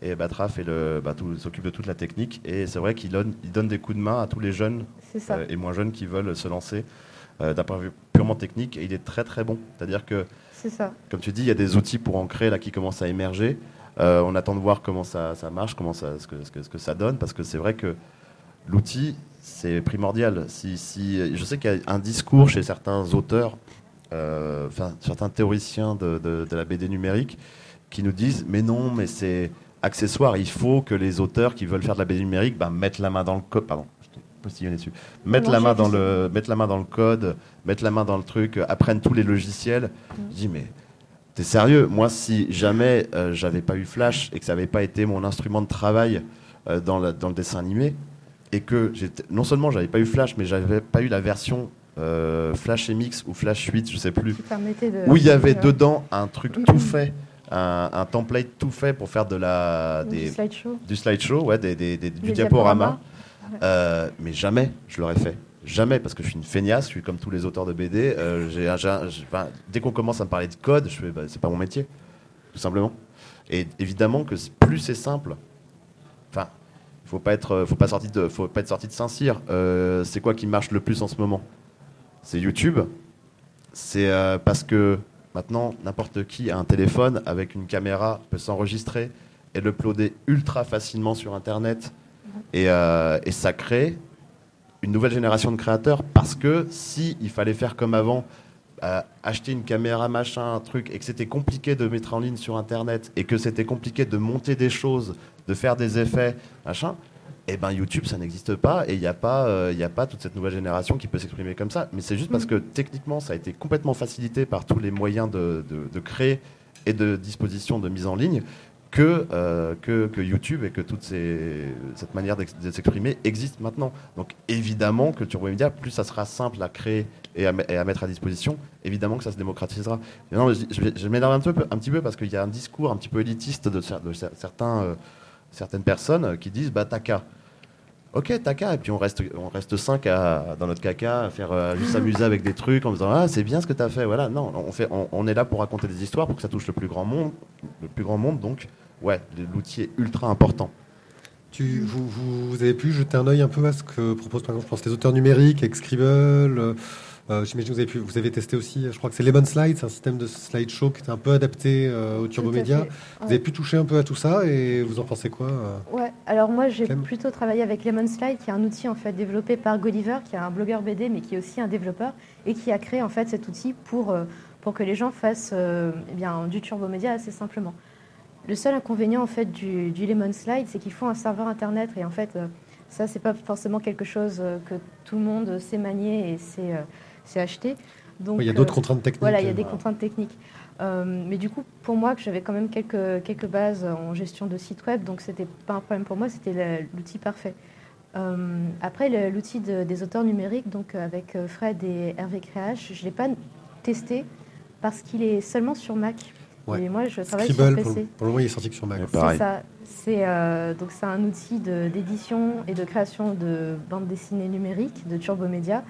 Et Batraf bah, s'occupe de toute la technique. Et c'est vrai qu'il donne, il donne des coups de main à tous les jeunes et moins jeunes qui veulent se lancer d'un point de vue purement technique. Et il est très très bon. C'est-à-dire que, ça. comme tu dis, il y a des outils pour en créer là, qui commencent à émerger. Euh, on attend de voir comment ça, marche, comment ça, ce, que, ce, que, ça donne, parce que c'est vrai que l'outil, c'est primordial. Si, je sais qu'il y a un discours chez certains auteurs, euh, certains théoriciens de, la BD numérique, qui nous disent mais non, mais c'est accessoire. Il faut que les auteurs qui veulent faire de la BD numérique ben, mettent la main dans le code. Pardon, dessus. Mettre la main dans le, mettre la main dans le code, mettre la main dans le truc, apprennent tous les logiciels. Mm. Je dis mais T'es sérieux? Moi, si jamais euh, j'avais pas eu Flash et que ça n'avait pas été mon instrument de travail euh, dans, le dessin animé, et que non seulement j'avais pas eu Flash, mais j'avais pas eu la version euh, Flash MX ou Flash 8, je sais plus, où il y avait dedans un truc tout fait un, template tout fait pour faire de la, des, du slideshow, du, slideshow ouais, des, des, du diaporama. Euh, mais jamais je l'aurais fait. Jamais, parce que je suis une feignasse, je suis comme tous les auteurs de BD. Euh, dès qu'on commence à me parler de code, je fais, bah, c'est pas mon métier, tout simplement. Et évidemment que plus c'est simple, enfin, faut pas être, faut pas sortir de, faut pas être sorti de Saint-Cyr. Euh, c'est quoi qui marche le plus en ce moment? C'est YouTube. C'est euh, parce que maintenant n'importe qui a un téléphone avec une caméra peut s'enregistrer et l'uploader ultra facilement sur Internet. Et, euh, et, ça crée une nouvelle génération de créateurs parce que si il fallait faire comme avant acheter une caméra, machin, un truc, et que c'était compliqué de mettre en ligne sur Internet, et que c'était compliqué de monter des choses, de faire des effets, machin, eh ben YouTube, ça n'existe pas, et il n'y a, pas, euh, a pas toute cette nouvelle génération qui peut s'exprimer comme ça. Mais c'est juste parce mm. que techniquement, ça a été complètement facilité par tous les moyens de, de créer et de disposition de mise en ligne euh, que, que, YouTube et que toute ces, cette manière de s'exprimer existe maintenant. Donc évidemment que Turbo Media, plus ça sera simple à créer et à, mettre à disposition, évidemment que ça se démocratisera. non, je, je, m'énerve un, peu, un petit peu parce qu'il y a un discours un petit peu élitiste de, de certains, euh, certaines personnes qui disent bah t'as Ok, t'as et puis on reste, on reste cinq à, dans notre caca à faire euh, juste s'amuser avec des trucs en disant ah c'est bien ce que t'as fait. Voilà, non, on fait, on, on, est là pour raconter des histoires pour que ça touche le plus grand monde, le plus grand monde donc ouais, l'outil est ultra important. Tu, vous, vous, avez pu jeter un œil un peu à ce que proposent par exemple, je pense, les auteurs numériques, avec Scribble. Euh, euh, j'imagine que vous avez, pu, vous avez testé aussi, je crois que c'est Lemon Slide, c'est un système de slideshow qui est un peu adapté euh, au Turbo Média. Vous avez pu toucher un peu à tout ça et vous en pensez quoi Ouais, alors moi j'ai plutôt travaillé avec Lemon Slide, qui est un outil en fait développé par Gulliver, qui est un blogueur BD mais qui est aussi un développeur et qui a créé en fait cet outil pour, pour que les gens fassent eh bien, du Turbo Média assez simplement. Le seul inconvénient en fait du, Lemon Slide, c'est qu'il faut un serveur internet et en fait ça, euh, c'est pas forcément quelque chose euh, que tout le monde sait manier et sait, euh, acheter. Donc il y a d'autres contraintes techniques. Voilà, il y a des contraintes techniques. mais du coup, pour moi, que j'avais quand même quelques, quelques bases en gestion de site web, donc c'était pas un problème pour moi, c'était l'outil parfait. après, l'outil des auteurs numériques, donc avec Fred et Hervé Créage, je ne l'ai pas testé parce qu'il est seulement sur Mac. Et moi, je travaille sur PC. Pour, le moment, il est sorti que sur Mac. C'est ça. C'est euh, donc c'est un outil d'édition et de création de bandes dessinées numériques de Turbo Media.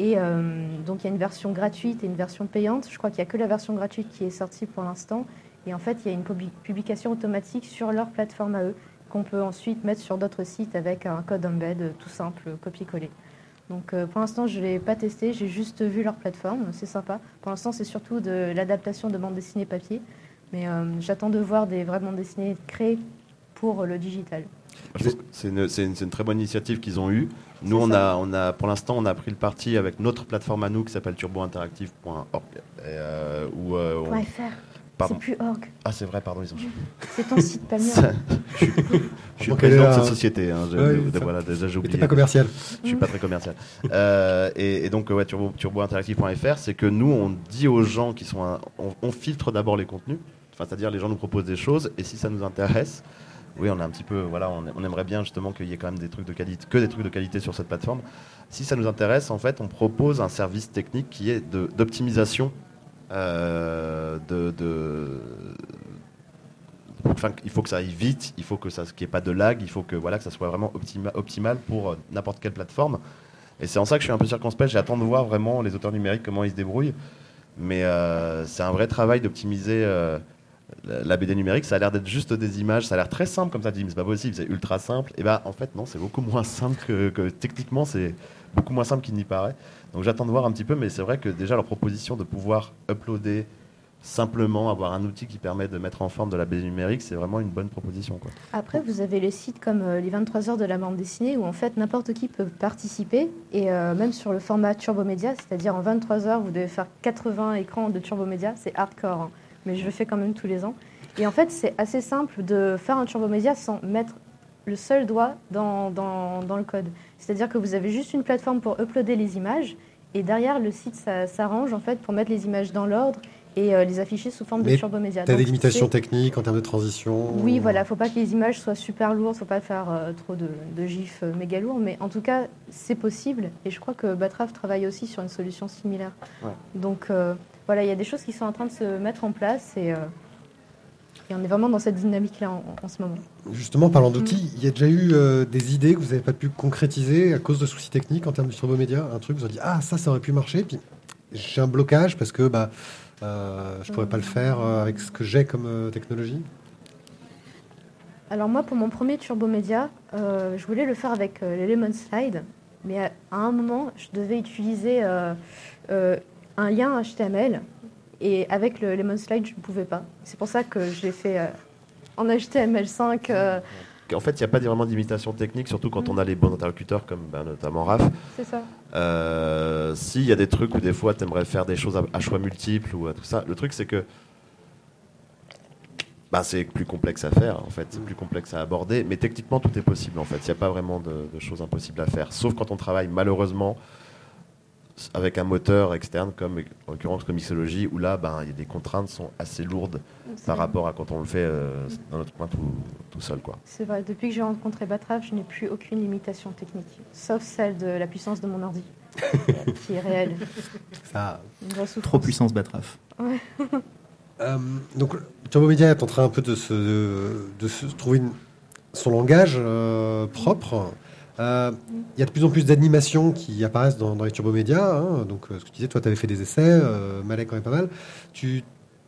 Et euh, donc il y a une version gratuite et une version payante. Je crois qu'il n'y a que la version gratuite qui est sortie pour l'instant. Et en fait, il y a une publication automatique sur leur plateforme à eux qu'on peut ensuite mettre sur d'autres sites avec un code embed tout simple, copier-coller. Donc euh, pour l'instant, je ne l'ai pas testé, j'ai juste vu leur plateforme, c'est sympa. Pour l'instant, c'est surtout de l'adaptation de bandes dessinées papier. Mais euh, j'attends de voir des vraies bandes dessinées créées pour le digital. C'est une, une, très bonne initiative qu'ils ont eue. Nous, on a, on a, pour l'instant, on a pris le parti avec notre plateforme à nous qui s'appelle turbointeractive.org. Euh, euh c'est plus org. Ah, c'est vrai, pardon, ils ont C'est ton site, pas mieux. je, suis président de cette société. Hein, voilà, déjà, j'ai oublié. pas commercial. Je suis pas très commercial. euh, et, donc, ouais, turbo, turbointeractive.fr, c'est que nous, on dit aux gens qui sont. on filtre d'abord les contenus c'est-à-dire les gens nous proposent des choses et si ça nous intéresse, oui, on a un petit peu, voilà, on, aimerait bien justement qu'il y ait quand même des trucs de qualité, que des trucs de qualité sur cette plateforme. Si ça nous intéresse, en fait, on propose un service technique qui est d'optimisation euh, de, il faut que ça aille vite, il faut que ça, qu'il n'y ait pas de lag, il faut que voilà ça soit vraiment optimal pour euh, n'importe quelle plateforme. Et c'est en ça que je suis un peu circonspect. J'attends de voir vraiment les auteurs numériques comment ils se débrouillent. Mais euh, c'est un vrai travail d'optimiser la BD numérique, ça a l'air d'être juste des images, ça a l'air très simple comme ça, dis mais c'est pas possible, c'est ultra simple. Et bah en fait non, c'est beaucoup moins simple que, techniquement, c'est beaucoup moins simple qu'il n'y paraît. Donc j'attends de voir un petit peu, mais c'est vrai que déjà leur proposition de pouvoir uploader simplement, avoir un outil qui permet de mettre en forme de la BD numérique, c'est vraiment une bonne proposition. Après, vous avez le site comme euh, les 23 heures de la bande dessinée où en fait n'importe qui peut participer et euh, même sur le format Turbo Média, c'est-à-dire en 23 heures, vous devez faire 80 écrans de Turbo Média, c'est hardcore. Hein mais je le fais quand même tous les ans. Et en fait, c'est assez simple de faire un turbo média sans mettre le seul doigt dans, dans, dans le code. C'est-à-dire que vous avez juste une plateforme pour uploader les images et derrière, le site s'arrange en fait pour mettre les images dans l'ordre et euh, les afficher sous forme de turbo média. Tu as des limitations techniques en termes de transition Oui, voilà, il ne faut pas que les images soient super lourdes, il ne faut pas faire euh, trop de, de gifs euh, méga lourds, mais en tout cas, c'est possible. Et je crois que Batraf travaille aussi sur une solution similaire. Donc, voilà, il y a des choses qui sont en train de se mettre en place et. Euh, Et on est vraiment dans cette dynamique-là en, ce moment. Justement, parlant d'outils, il y a déjà eu euh, des idées que vous n'avez pas pu concrétiser à cause de soucis techniques en termes de turbo média Un truc, vous avez dit, ah, ça, ça aurait pu marcher, puis j'ai un blocage parce que bah, euh, je ne pourrais pas le faire euh, avec ce que j'ai comme technologie Alors moi, pour mon premier turbo média, je voulais le faire avec l'Element Slide, mais à, à, un moment, je devais utiliser un lien HTML et avec le Lemon Slide, je ne pouvais pas. C'est pour ça que je l'ai fait euh, en HTML5. Euh. En fait, il n'y a pas vraiment d'imitation technique, surtout quand on a les bons interlocuteurs, comme ben, notamment Raph. C'est ça. Euh, S'il y a des trucs où des fois tu aimerais faire des choses à, choix multiples ou à tout ça, le truc c'est que bah, c'est plus complexe à faire, en fait, c'est plus complexe à aborder, mais techniquement tout est possible en fait. Il n'y a pas vraiment de, de, choses impossibles à faire, sauf quand on travaille malheureusement avec un moteur externe comme en l'occurrence comme Mixology où là ben, y a des contraintes sont assez lourdes par rapport à quand on le fait euh, dans notre coin tout, seul quoi. C'est vrai, depuis que j'ai rencontré Batraf, je n'ai plus aucune limitation technique, sauf celle de la puissance de mon ordi, qui est réelle. Ça, trop puissance Batraf. Euh, donc Turbo Media est en train un peu de se, de, se trouver son langage euh, propre. Euh, il y a de plus en plus d'animations qui apparaissent dans, les turbomédias. Hein. donc, euh, ce que tu disais, toi, tu avais fait des essais, euh, Malek quand même pas mal. Tu,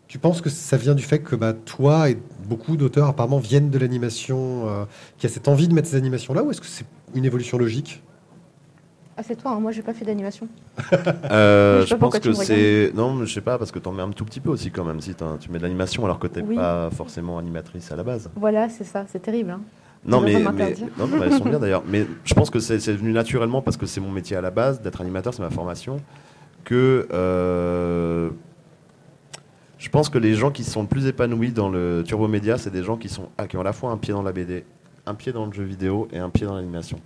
tu penses que ça vient du fait que bah, toi et beaucoup d'auteurs apparemment viennent de l'animation, euh, qui a cette envie de mettre ces animations-là, ou est-ce que c'est une évolution logique? Ah, c'est toi, hein. moi j'ai pas fait d'animation. je, pense que c'est. Non, je sais pas, parce que tu en mets un tout petit peu aussi quand même, si tu mets de l'animation alors que tu n'es pas forcément animatrice à la base. Voilà, c'est ça, c'est terrible. Hein. Non mais, non, elles sont bien d'ailleurs. Mais je pense que c'est venu naturellement parce que c'est mon métier à la base, d'être animateur, c'est ma formation. Que euh, je pense que les gens qui sont le plus épanouis dans le turbo média, c'est des gens qui, sont, ah, qui ont à la fois un pied dans la BD, un pied dans le jeu vidéo et un pied dans l'animation.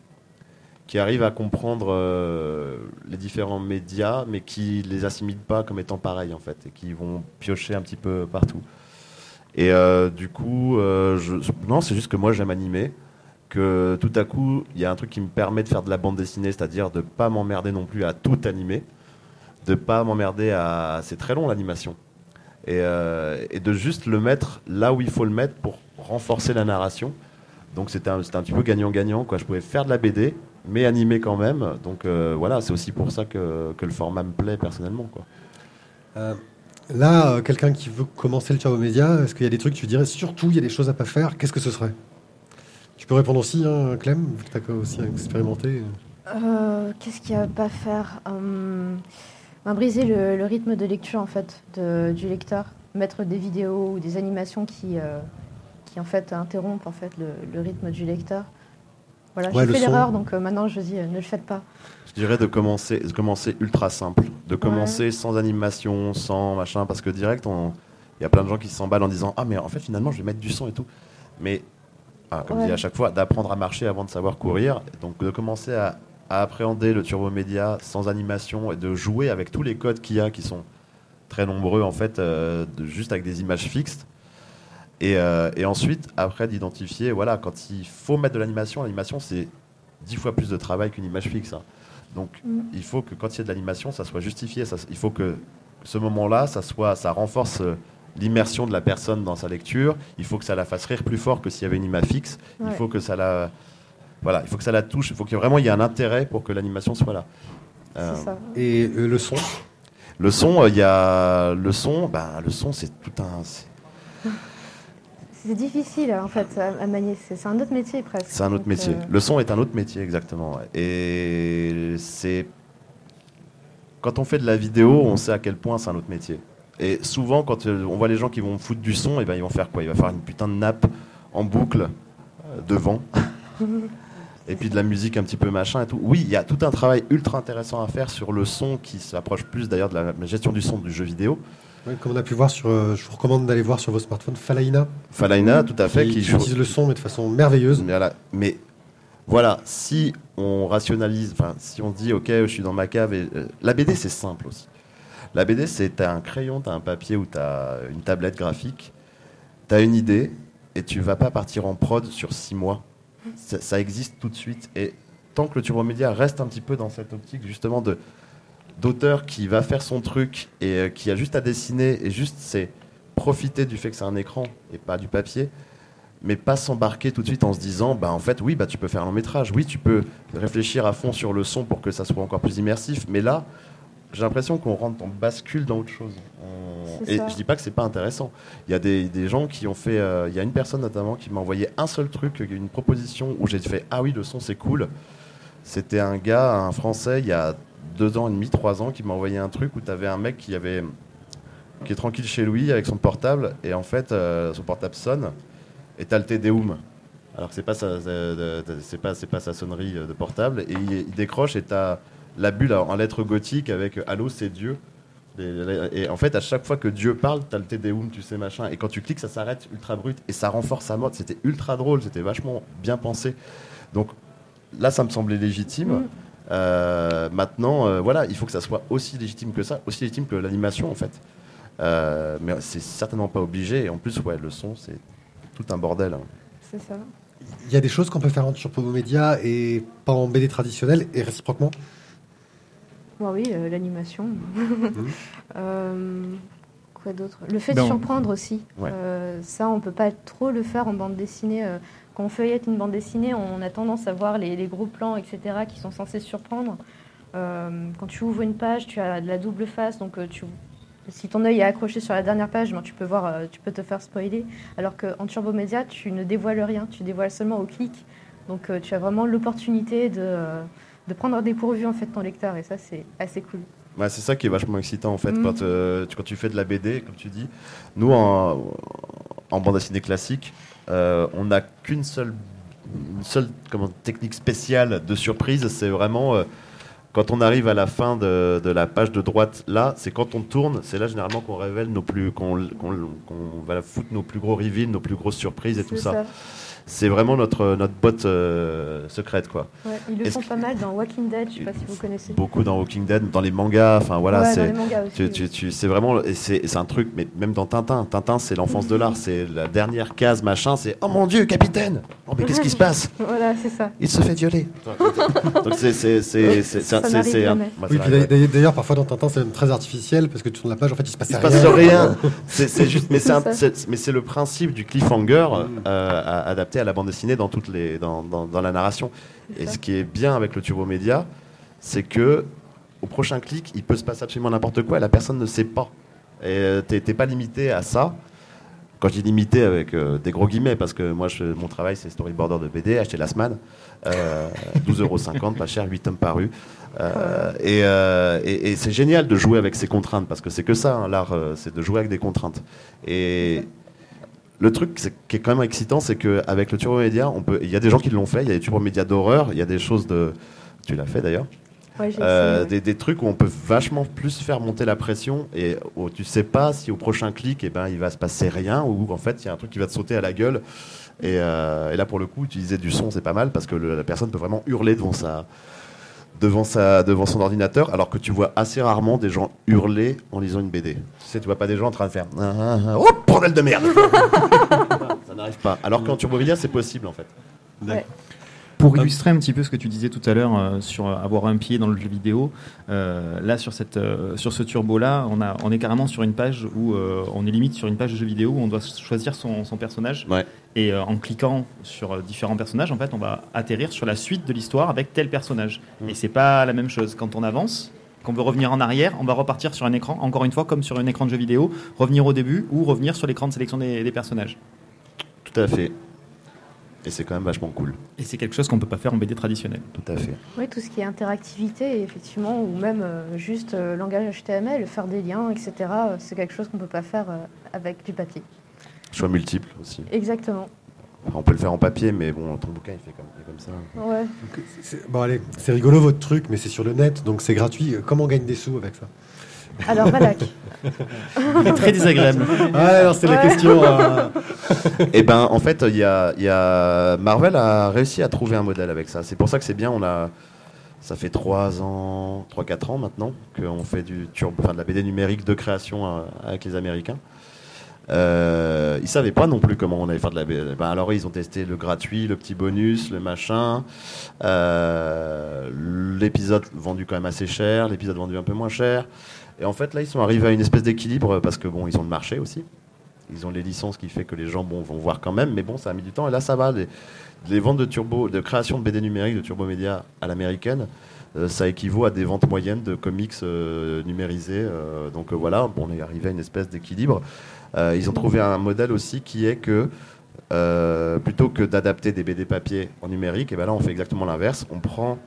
Qui arrivent à comprendre euh, les différents médias, mais qui les assimilent pas comme étant pareils en fait, et qui vont piocher un petit peu partout. Et euh, du coup, euh, non, c'est juste que moi j'aime animer, que tout à coup, il y a un truc qui me permet de faire de la bande dessinée, c'est-à-dire de pas m'emmerder non plus à tout animer, de pas m'emmerder à. C'est très long l'animation. Et, euh, de juste le mettre là où il faut le mettre pour renforcer la narration. Donc c'était un, un, petit peu gagnant-gagnant. Je pouvais faire de la BD, mais animer quand même. Donc voilà, c'est aussi pour ça que, que, le format me plaît personnellement. Quoi. Là, euh, quelqu'un qui veut commencer le turbo média, est-ce qu'il y a des trucs que tu dirais surtout il y a des choses à pas faire Qu'est-ce que ce serait? Tu peux répondre aussi, hein, Clem, tu as aussi expérimenté. Euh, qu'est-ce qu'il y a à pas faire? Hum, Briser le, rythme de lecture en fait du lecteur, mettre des vidéos ou des animations qui, euh, qui en fait interrompent en fait le rythme du lecteur. Voilà, j'ai fait l'erreur, donc euh, maintenant je dis euh, ne le faites pas. Je dirais de commencer, de commencer ultra simple, de commencer sans animation, sans machin, parce que direct, il y a plein de gens qui s'emballent en disant ah mais en fait finalement je vais mettre du son et tout, mais ah, comme je dis à chaque fois, d'apprendre à marcher avant de savoir courir, donc de commencer à, appréhender le turbo média sans animation et de jouer avec tous les codes qu'il y a qui sont très nombreux en fait, euh, de, juste avec des images fixes euh, et, ensuite, après, d'identifier, voilà, quand il faut mettre de l'animation, l'animation, c'est dix fois plus de travail qu'une image fixe. Hein. Donc, mm. il faut que quand il y a de l'animation, ça soit justifié. Ça, il faut que ce moment-là, ça, soit, ça renforce euh, l'immersion de la personne dans sa lecture. Il faut que ça la fasse rire plus fort que s'il y avait une image fixe. Il faut que ça la, voilà, il faut que ça la touche. Il faut que vraiment il y ait un intérêt pour que l'animation soit là. Euh, et le son? Le son, il y a le son. Ben, le son, c'est tout un. C'est difficile en fait à, manier. C'est un autre métier presque. C'est un autre métier. Euh, Le son est un autre métier exactement. Et c'est quand on fait de la vidéo, on sait à quel point c'est un autre métier. Et souvent, quand euh, on voit les gens qui vont foutre du son, et eh ben ils vont faire quoi? Ils vont faire une putain de nappe en boucle euh, devant. et puis de la musique un petit peu machin et tout. Oui, il y a tout un travail ultra intéressant à faire sur le son qui s'approche plus d'ailleurs de la gestion du son du jeu vidéo comme on a pu voir sur, euh, je vous recommande d'aller voir sur vos smartphones Falaina. Falaina, tout à fait, qui, utilise le son mais de façon merveilleuse. Mais, voilà, si on rationalise, enfin, si on dit, ok, je suis dans ma cave, et, euh, la BD c'est simple aussi. La BD c'est as un crayon, tu as un papier ou tu as une tablette graphique, tu as une idée et tu vas pas partir en prod sur six mois. Ça, ça existe tout de suite et tant que le turbo média reste un petit peu dans cette optique justement de, d'auteur qui va faire son truc et euh, qui a juste à dessiner et juste c'est profiter du fait que c'est un écran et pas du papier, mais pas s'embarquer tout de suite en se disant, bah en fait, oui, bah tu peux faire un long métrage, oui, tu peux réfléchir à fond sur le son pour que ça soit encore plus immersif, mais là, j'ai l'impression qu'on rentre, en bascule dans autre chose. Et je dis pas que c'est pas intéressant. Il y a des, des gens qui ont fait, euh, il y a une personne notamment qui m'a envoyé un seul truc, une proposition où j'ai fait, ah oui, le son c'est cool. C'était un gars, un Français, il y a deux ans et demi, trois ans, qui m'a envoyé un truc où tu avais un mec qui avait qui est tranquille chez lui avec son portable et en fait euh, son portable sonne et t'as le Tédéum. Alors c'est pas sa, c'est pas, c'est pas sa sonnerie de portable et il, décroche et t'as la bulle en lettres gothiques avec Allô c'est Dieu. Et, en fait, à chaque fois que Dieu parle, t'as le Tédéum, tu sais, machin. Et quand tu cliques, ça s'arrête ultra brut et ça renforce sa mode. C'était ultra drôle, c'était vachement bien pensé. Donc là, ça me semblait légitime. Mm. Euh, maintenant, euh, voilà, il faut que ça soit aussi légitime que ça, aussi légitime que l'animation en fait. Euh, mais c'est certainement pas obligé. Et en plus, ouais, le son, c'est tout un bordel. Hein. C'est ça. Il y a des choses qu'on peut faire en Turbo Média et pas en BD traditionnel et réciproquement? Oui, l'animation. Mhm. quoi d'autre? Le fait de ben, surprendre aussi. ça, on peut pas trop le faire en bande dessinée quand on feuillette une bande dessinée, on a tendance à voir les, gros plans, etc., qui sont censés surprendre. Euh, quand tu ouvres une page, tu as de la double face, donc euh, tu, si ton œil est accroché sur la dernière page, ben, tu, peux voir, euh, tu peux te faire spoiler. Alors qu'en Turbo Media, tu ne dévoiles rien, tu dévoiles seulement au clic. Donc tu as vraiment l'opportunité de, de prendre dépourvu en fait ton lecteur, et ça c'est assez cool. c'est ça qui est vachement excitant en fait mm. quand, quand, tu fais de la BD, comme tu dis. Nous en, en bande dessinée classique, euh, on n'a qu'une seule, seule comment, technique spéciale de surprise. C'est vraiment euh, quand on arrive à la fin de, la page de droite, là, c'est quand on tourne, c'est là généralement qu'on révèle nos plus, qu'on, va foutre nos plus gros reveals, nos plus grosses surprises et tout ça c'est vraiment notre, notre botte euh, secrète. Quoi. Ouais, ils le font pas mal dans Walking Dead, je sais pas si vous connaissez. Beaucoup dans Walking Dead, dans les mangas, enfin voilà, c'est c'est vraiment c'est un truc, mais même dans Tintin, Tintin c'est l'enfance de l'art, c'est la dernière case machin, c'est oh mon dieu capitaine, oh mais qu'est-ce qui se passe? Voilà, c'est ça. Il se fait violer. Donc c'est c'est c'est oui, d'ailleurs parfois dans Tintin c'est même très artificiel parce que tu tournes la page en fait il se passe il rien. Se passe rien. c'est juste, mais c'est mais c'est le principe du cliffhanger euh, adapté à la bande dessinée dans, toutes les, dans, dans, la narration. Et ce qui est bien avec le turbo média, c'est que au prochain clic, il peut se passer absolument n'importe quoi et la personne ne sait pas. Et euh, t'es pas limité à ça. Quand je dis limité avec euh, des gros guillemets, parce que moi, je, mon travail, c'est storyboarder de BD, acheter la semaine, euh, 12,50€, pas cher, 8 tomes parus. Euh, et, euh, et, et c'est génial de jouer avec ces contraintes, parce que c'est que ça, hein, l'art, c'est de jouer avec des contraintes. Et le truc qui est quand même excitant, c'est qu'avec le turbo média, on peut. Il y a des gens qui l'ont fait. Il y a des turbo médias d'horreur. Il y a des choses de. Tu l'as fait d'ailleurs. Euh, des, trucs où on peut vachement plus faire monter la pression et où tu sais pas si au prochain clic et eh ben il va se passer rien ou en fait il y a un truc qui va te sauter à la gueule et, euh, là pour le coup utiliser du son c'est pas mal parce que la personne peut vraiment hurler devant sa devant, sa, devant son ordinateur, alors que tu vois assez rarement des gens hurler en lisant une BD. Tu sais, tu vois pas des gens en train de faire ah, ah, ah, Oh, bordel de merde Ça n'arrive pas. Alors qu'en Turbo c'est possible en fait. Pour illustrer un petit peu ce que tu disais tout à l'heure euh, sur avoir un pied dans le jeu vidéo, euh, là sur, cette, euh, sur ce turbo là, on, a, on est carrément sur une page où on est limite sur une page de jeu vidéo où on doit choisir son, son personnage. Et en cliquant sur différents personnages, en fait, on va atterrir sur la suite de l'histoire avec tel personnage. Mm. Et c'est pas la même chose quand on avance. Quand on veut revenir en arrière, on va repartir sur un écran, encore une fois, comme sur un écran de jeu vidéo, revenir au début ou revenir sur l'écran de sélection des, des personnages. Tout à fait. Et c'est quand même vachement cool. Et c'est quelque chose qu'on ne peut pas faire en BD traditionnel. Tout à fait. Oui, tout ce qui est interactivité, effectivement, ou même euh, juste euh, langage HTML, faire des liens, etc., euh, c'est quelque chose qu'on ne peut pas faire avec du papier. Choix multiple aussi. Exactement. on peut le faire en papier, mais bon, ton bouquin, il fait comme, comme ça. Ouais. Bon, allez, c'est rigolo votre truc, mais c'est sur le net, donc c'est gratuit. Comment on gagne des sous avec ça? Alors, Balak. Il est très désagréable. Ouais, c'est la question. Euh. Eh ben, en fait, il y a, Marvel a réussi à trouver un modèle avec ça. C'est pour ça que c'est bien. On a, ça fait 3 ans, 3-4 ans maintenant qu'on fait du enfin, de la BD numérique de création euh, avec les Américains. Euh, ils savaient pas non plus comment on allait faire de la BD. Ben, alors ils ont testé le gratuit, le petit bonus, le machin. Euh, l'épisode vendu quand même assez cher, l'épisode vendu un peu moins cher. Et en fait, là, ils sont arrivés à une espèce d'équilibre parce que bon, ils ont le marché aussi. ils ont les licences qui fait que les gens bon, vont voir quand même, mais bon, ça a mis du temps. Et là, ça va. Les, ventes de turbo, de création de BD numérique, de turbo média à l'américaine, euh, ça équivaut à des ventes moyennes de comics euh, numérisés. donc voilà, bon, on est arrivé à une espèce d'équilibre. Euh, ils ont trouvé un modèle aussi qui est que euh, plutôt que d'adapter des BD papier en numérique, et ben là on fait exactement l'inverse. On prend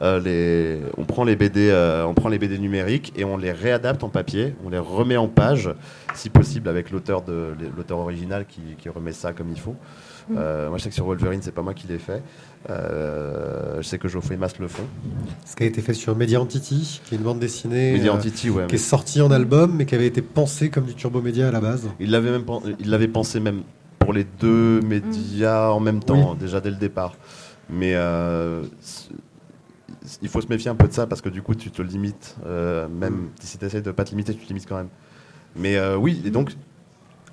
euh, les, on prend les BD, euh, on prend les BD numériques et on les réadapte en papier, on les remet en page, si possible avec l'auteur de l'auteur original qui, qui remet ça comme il faut. Euh, moi je sais que sur Wolverine c'est pas moi qui l'ai fait. Euh, je sais que Geoffrey Mass le font. Ce qui a été fait sur Media Entity, qui est une bande dessinée Media euh, Entity, ouais. qui est sortie en album, mais qui avait été pensée comme du Turbo Média à la base. Il l'avait même pen- il l'avait pensé même pour les deux médias en même temps, déjà dès le départ. Mais euh, il faut se méfier un peu de ça parce que du coup tu te limites, euh, même si tu essaies de pas te limiter, tu te limites quand même. Mais euh, oui, et donc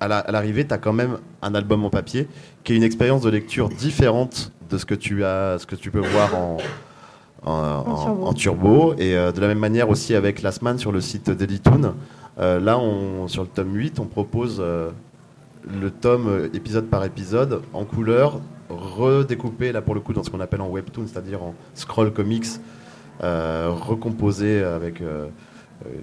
à la- à l'arrivée, tu as quand même un album en papier qui est une expérience de lecture différente de ce que tu as, ce que tu peux voir en, en, en- turbo. en turbo. Et euh, de la même manière aussi avec Last Man sur le site d'Editoon. Euh, là, on, sur le tome 8, on propose euh, le tome épisode par épisode en couleur, redécoupé là pour le coup dans ce qu'on appelle en webtoon, c'est-à-dire en scroll comics, euh, recomposé avec euh,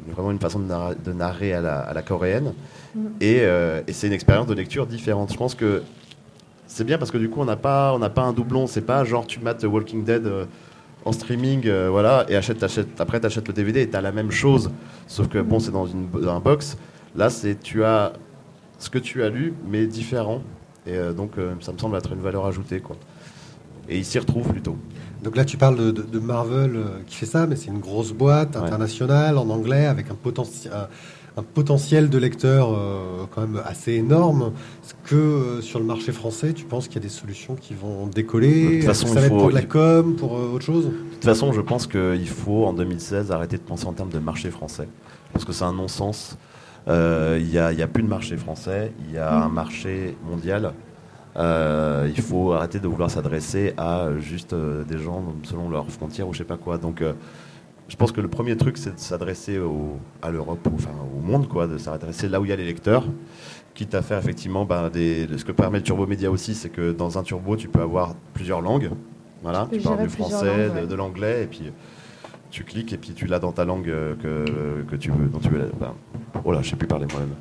vraiment une façon de narrer, à, la, à la coréenne. Mhm. Et, euh, et c'est une expérience de lecture différente. Je pense que c'est bien parce que du coup on n'a pas, on n'a pas un doublon. C'est pas genre tu mates Walking Dead. euh, en streaming, euh, voilà, et achète, achète, après tu achètes le DVD et tu as la même chose, sauf que bon, c'est dans, une, dans un box. Là, c'est tu as ce que tu as lu, mais différent. Et euh, donc, ça me semble être une valeur ajoutée, quoi. Et il s'y retrouve plutôt. Donc là, tu parles de, de- de Marvel qui fait ça, mais c'est une grosse boîte Ouais. internationale en anglais avec un, potenti- un, potentiel de lecteurs euh, quand même assez énorme. Est-ce que euh, sur le marché français, tu penses qu'il y a des solutions qui vont décoller? De toute façon, il être pour de la com, pour euh, autre chose? De toute façon, je pense qu'il faut, en 2016, arrêter de penser en termes de marché français. Parce que c'est un non-sens. Il n'y a, il y a plus de marché français, il y a un marché mondial. Il faut arrêter de vouloir s'adresser à juste des gens selon leurs frontières ou je sais pas quoi. Donc, je pense que le premier truc, c'est de s'adresser à l'Europe, enfin au monde, quoi, de s'adresser là où il y a les lecteurs. Quitte à faire effectivement ben, des, ce que permet le Turbo Média aussi, c'est que dans un turbo, tu peux avoir plusieurs langues. Voilà, tu parles du français, langues, de- ouais. de l'anglais, et puis tu cliques et puis tu l'as dans ta langue euh, que, que tu veux, dont tu veux. ben, oh là, je sais plus parler moi-même.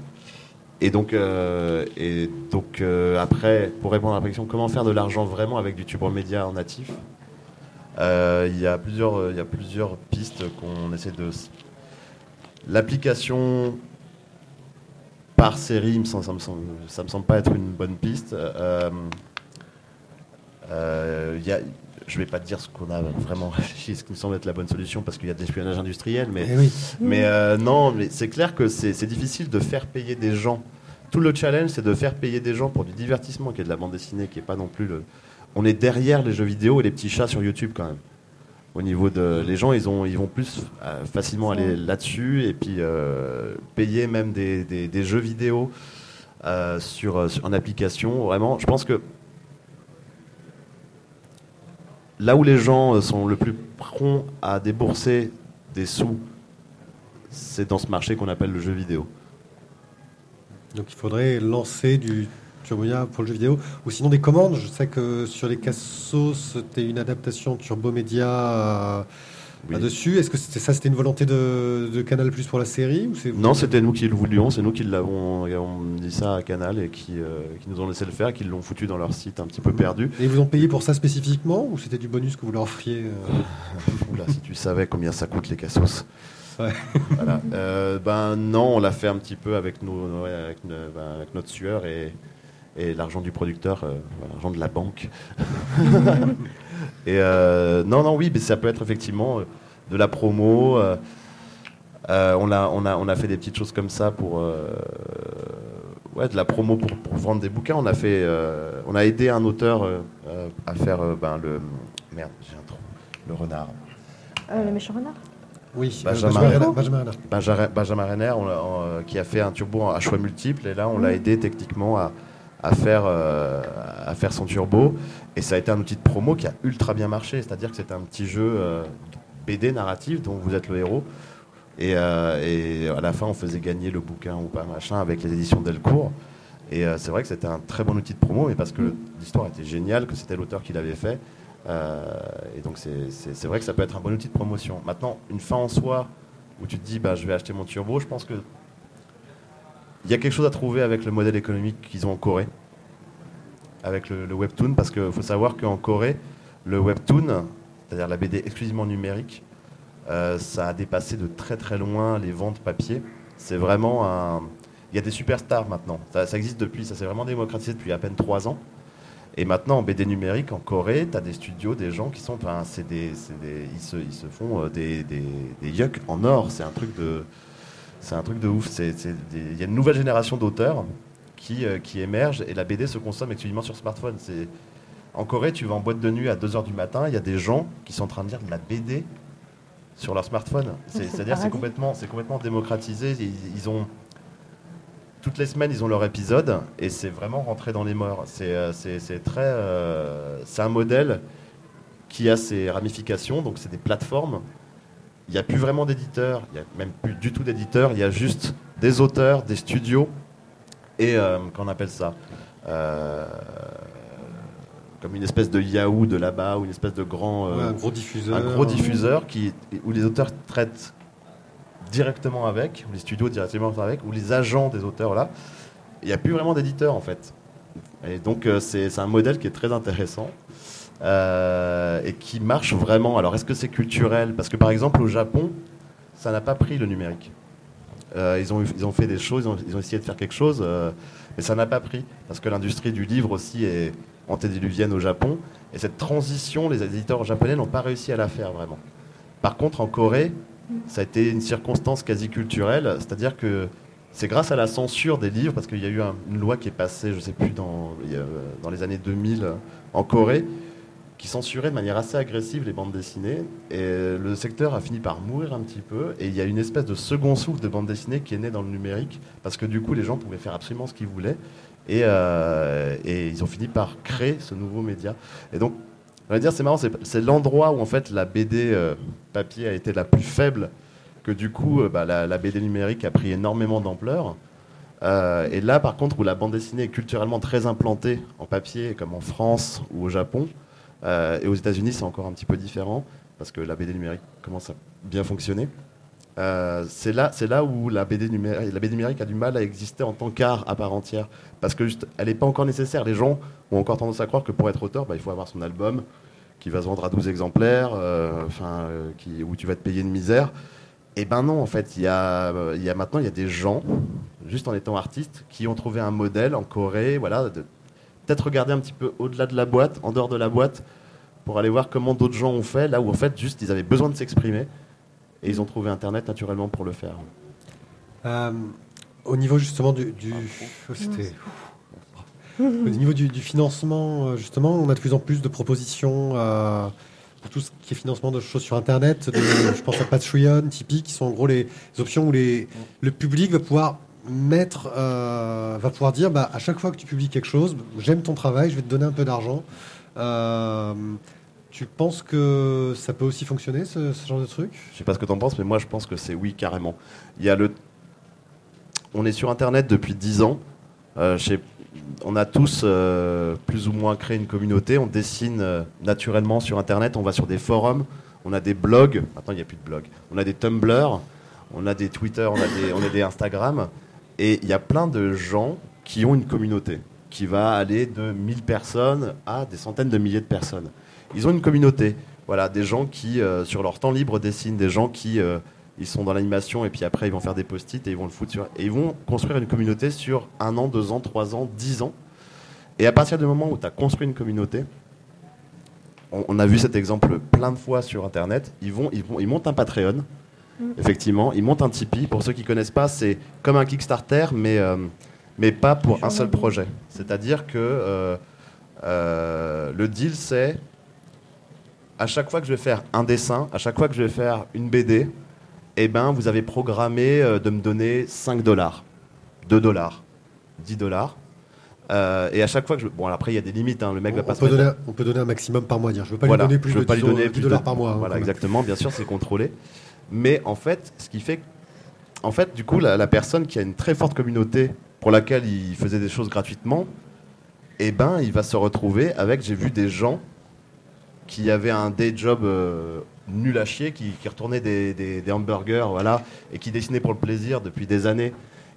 Et donc, euh, et donc euh, après, pour répondre à la question, comment faire de l'argent vraiment avec du Turbo Média en natif? Euh, Il y a plusieurs, euh, il y a plusieurs pistes qu'on essaie de. L'application par série, ça me semble, ça me semble pas être une bonne piste. Euh, euh, il y a, je vais pas te dire ce qu'on a vraiment réfléchi, ce qui me semble être la bonne solution, parce qu'il y a de l'espionnage industriel, mais Eh oui. mais euh, non, mais c'est clair que c'est difficile de faire payer des gens. Tout le challenge, c'est de faire payer des gens pour du divertissement, qui est de la bande dessinée, qui est pas non plus le. On est derrière les jeux vidéo et les petits chats sur YouTube quand même. Au niveau de, les gens, ils ont, ils vont plus euh, facilement aller là-dessus et puis euh, payer même des, des- des jeux vidéo euh, sur, sur- en application. Vraiment, je pense que là où les gens sont le plus prompts à débourser des sous, c'est dans ce marché qu'on appelle le jeu vidéo. Donc il faudrait lancer du Pour le jeu vidéo, ou sinon des commandes. Je sais que sur les Cassos, c'était une adaptation Turbo Média euh, Oui. là-dessus. Est-ce que c'était ça, c'était une volonté de, de Canal Plus pour la série ou Non, c'était nous qui le voulions, c'est nous qui l'avons on dit ça à Canal et qui, euh, qui nous ont laissé le faire, qui l'ont foutu dans leur site un petit peu perdu. Et ils vous ont payé pour ça spécifiquement ou c'était du bonus que vous leur offriez euh Oula, si tu savais combien ça coûte les cassos. Ouais. Voilà. Euh, ben non, on l'a fait un petit peu avec, ben, avec notre sueur et, et l'argent du producteur, euh, l'argent de la banque. et euh, non, non, oui, mais ça peut être effectivement euh, de la promo. euh, euh, on, a, on, a, on a fait des petites choses comme ça pour euh, ouais, de la promo pour, pour vendre des bouquins. On a, fait, euh, on a aidé un auteur à faire euh, ben, le. Merde, j'ai un trou. Le renard. Euh, le méchant renard? Oui, Benjamin. Benjamin Renard. Benjamin, Benjamin Renner, on l'a- on, qui a fait un turbo à choix multiples, et là on l'a aidé techniquement à, à faire, euh, à faire son turbo. Et ça a été un outil de promo qui a ultra bien marché, c'est-à-dire que c'était un petit jeu euh, BD narratif dont vous êtes le héros. Et, euh, et à la fin, on faisait gagner le bouquin ou pas machin avec les éditions Delcourt. Et c'est vrai que c'était un très bon outil de promo, mais parce que l'histoire était géniale, que c'était l'auteur qui l'avait fait. et donc c'est vrai que ça peut être un bon outil de promotion. Maintenant, une fin en soi, où tu te dis bah, je vais acheter mon turbo, je pense que il y a quelque chose à trouver avec le modèle économique qu'ils ont en Corée, avec le, webtoon, parce qu'il faut savoir qu'en Corée, le webtoon, c'est-à-dire la BD exclusivement numérique, euh, ça a dépassé de très très loin les ventes papier. C'est vraiment un. Il y a des superstars maintenant. Ça, existe depuis, ça s'est vraiment démocratisé depuis à peine trois ans. Et maintenant, en BD numérique, en Corée, tu as des studios, des gens qui sont. Enfin, c'est des, ils, se, ils, se, font euh, des, des, des yucks en or. C'est un truc de. C'est un truc de ouf. Il y a une nouvelle génération d'auteurs qui, euh, qui émerge et la BD se consomme exclusivement sur smartphone. En Corée, tu vas en boîte de nuit à 2h du matin, il y a des gens qui sont en train de lire de la BD sur leur smartphone. C'est-à-dire c'est complètement, complètement démocratisé. Ils, ont toutes les semaines, ils ont leur épisode et c'est vraiment rentré dans les morts. C'est euh, très, euh, c'est un modèle qui a ses ramifications. Donc c'est des plateformes il n'y a plus vraiment d'éditeurs, il n'y a même plus du tout d'éditeurs, il y a juste des auteurs, des studios et euh, qu'on appelle ça euh, comme une espèce de Yahoo de là-bas ou une espèce de grand, euh, un gros diffuseur, un gros diffuseur qui, où les auteurs traitent directement avec, ou les studios directement avec, ou les agents des auteurs là. Il n'y a plus vraiment d'éditeurs en fait. Et donc c'est un modèle qui est très intéressant. Euh, et qui marche vraiment. Alors, est-ce que c'est culturel? Parce que par exemple, au Japon, ça n'a pas pris le numérique. Euh, ils, ont, ils ont fait des choses, ils ont, essayé de faire quelque chose, euh, mais ça n'a pas pris. Parce que l'industrie du livre aussi est antédiluvienne au Japon. Et cette transition, les éditeurs japonais n'ont pas réussi à la faire vraiment. Par contre, en Corée, ça a été une circonstance quasi culturelle, c'est-à-dire que c'est grâce à la censure des livres, parce qu'il y a eu une loi qui est passée, je ne sais plus, dans, dans les années 2000 en Corée, qui censurait de manière assez agressive les bandes dessinées. Et le secteur a fini par mourir un petit peu. Et il y a une espèce de second souffle de bande dessinée qui est né dans le numérique, parce que du coup, les gens pouvaient faire absolument ce qu'ils voulaient. Et, euh, ils ont fini par créer ce nouveau média. Et donc, on va dire, c'est marrant, c'est l'endroit où en fait la BD euh, papier a été la plus faible, que du coup, euh, bah, la, la, BD numérique a pris énormément d'ampleur. et là, par contre, où la bande dessinée est culturellement très implantée en papier, comme en France ou au Japon, euh, et aux États-Unis, c'est encore un petit peu différent parce que la BD numérique commence à bien fonctionner. Euh, c'est là, là où la BD, numérique, la BD numérique a du mal à exister en tant qu'art à part entière, parce que juste, elle n'est pas encore nécessaire. Les gens ont encore tendance à croire que pour être auteur, bah, il faut avoir son album qui va se vendre à 12 exemplaires, euh, enfin, où tu vas te payer une misère. Et ben non, en fait, il y a, y a maintenant il y a des gens, juste en étant artistes, qui ont trouvé un modèle en Corée, voilà, peut-être regarder un petit peu au-delà de la boîte, en dehors de la boîte, pour aller voir comment d'autres gens ont fait, là où en fait juste ils avaient besoin de s'exprimer et ils ont trouvé Internet naturellement pour le faire. Euh, au niveau justement du, oh, au niveau du, financement, euh, justement, on a de plus en plus de propositions euh, pour tout ce qui est financement de choses sur Internet. je pense à Patreon, Tipeee, qui sont en gros les options où les, le public va pouvoir mettre euh, va pouvoir dire bah, à chaque fois que tu publies quelque chose, j'aime ton travail, je vais te donner un peu d'argent. Euh, tu penses que ça peut aussi fonctionner ce, genre de truc? Je sais pas ce que tu en penses, mais moi je pense que c'est oui carrément. Il y a le, on est sur Internet depuis 10 ans. Euh, on a tous plus ou moins créé une communauté. On dessine naturellement sur Internet. On va sur des forums. On a des blogs. Maintenant il n'y a plus de blogs. On a des Tumblr. On a des Twitter. On a des, on a des Instagram. Et il y a plein de gens qui ont une communauté qui va aller de 1000 personnes à des centaines de milliers de personnes. Ils ont une communauté. Voilà, des gens qui, euh, sur leur temps libre, dessinent, des gens qui euh, ils sont dans l'animation et puis après ils vont faire des post-it et ils vont le foutre sur. Et ils vont construire une communauté sur un an, deux ans, trois ans, dix ans. Et à partir du moment où tu as construit une communauté, on, a vu cet exemple plein de fois sur Internet, ils, vont, ils, vont, ils montent un Patreon. Effectivement, ils montent un Tipeee. Pour ceux qui ne connaissent pas, c'est comme un Kickstarter, mais, euh, mais pas pour un seul projet. C'est-à-dire que euh, euh, le deal, c'est à chaque fois que je vais faire un dessin, à chaque fois que je vais faire une BD, eh ben, vous avez programmé de me donner 5 dollars, 2 dollars, 10 dollars. et à chaque fois que je. Bon, après, il y a des limites. Hein, le mec on, va pas on, peut donner, on peut donner un maximum par mois. Dire. Je ne veux pas lui donner plus de pas 10, donner plus dollars par mois. Hein, voilà, exactement. Bien sûr, c'est contrôlé. Mais en fait, ce qui fait. En fait, du coup, la, personne qui a une très forte communauté pour laquelle il faisait des choses gratuitement, eh ben, il va se retrouver avec, j'ai vu des gens qui avaient un day job euh, nul à chier, qui, retournaient des, hamburgers, voilà, et qui dessinaient pour le plaisir depuis des années,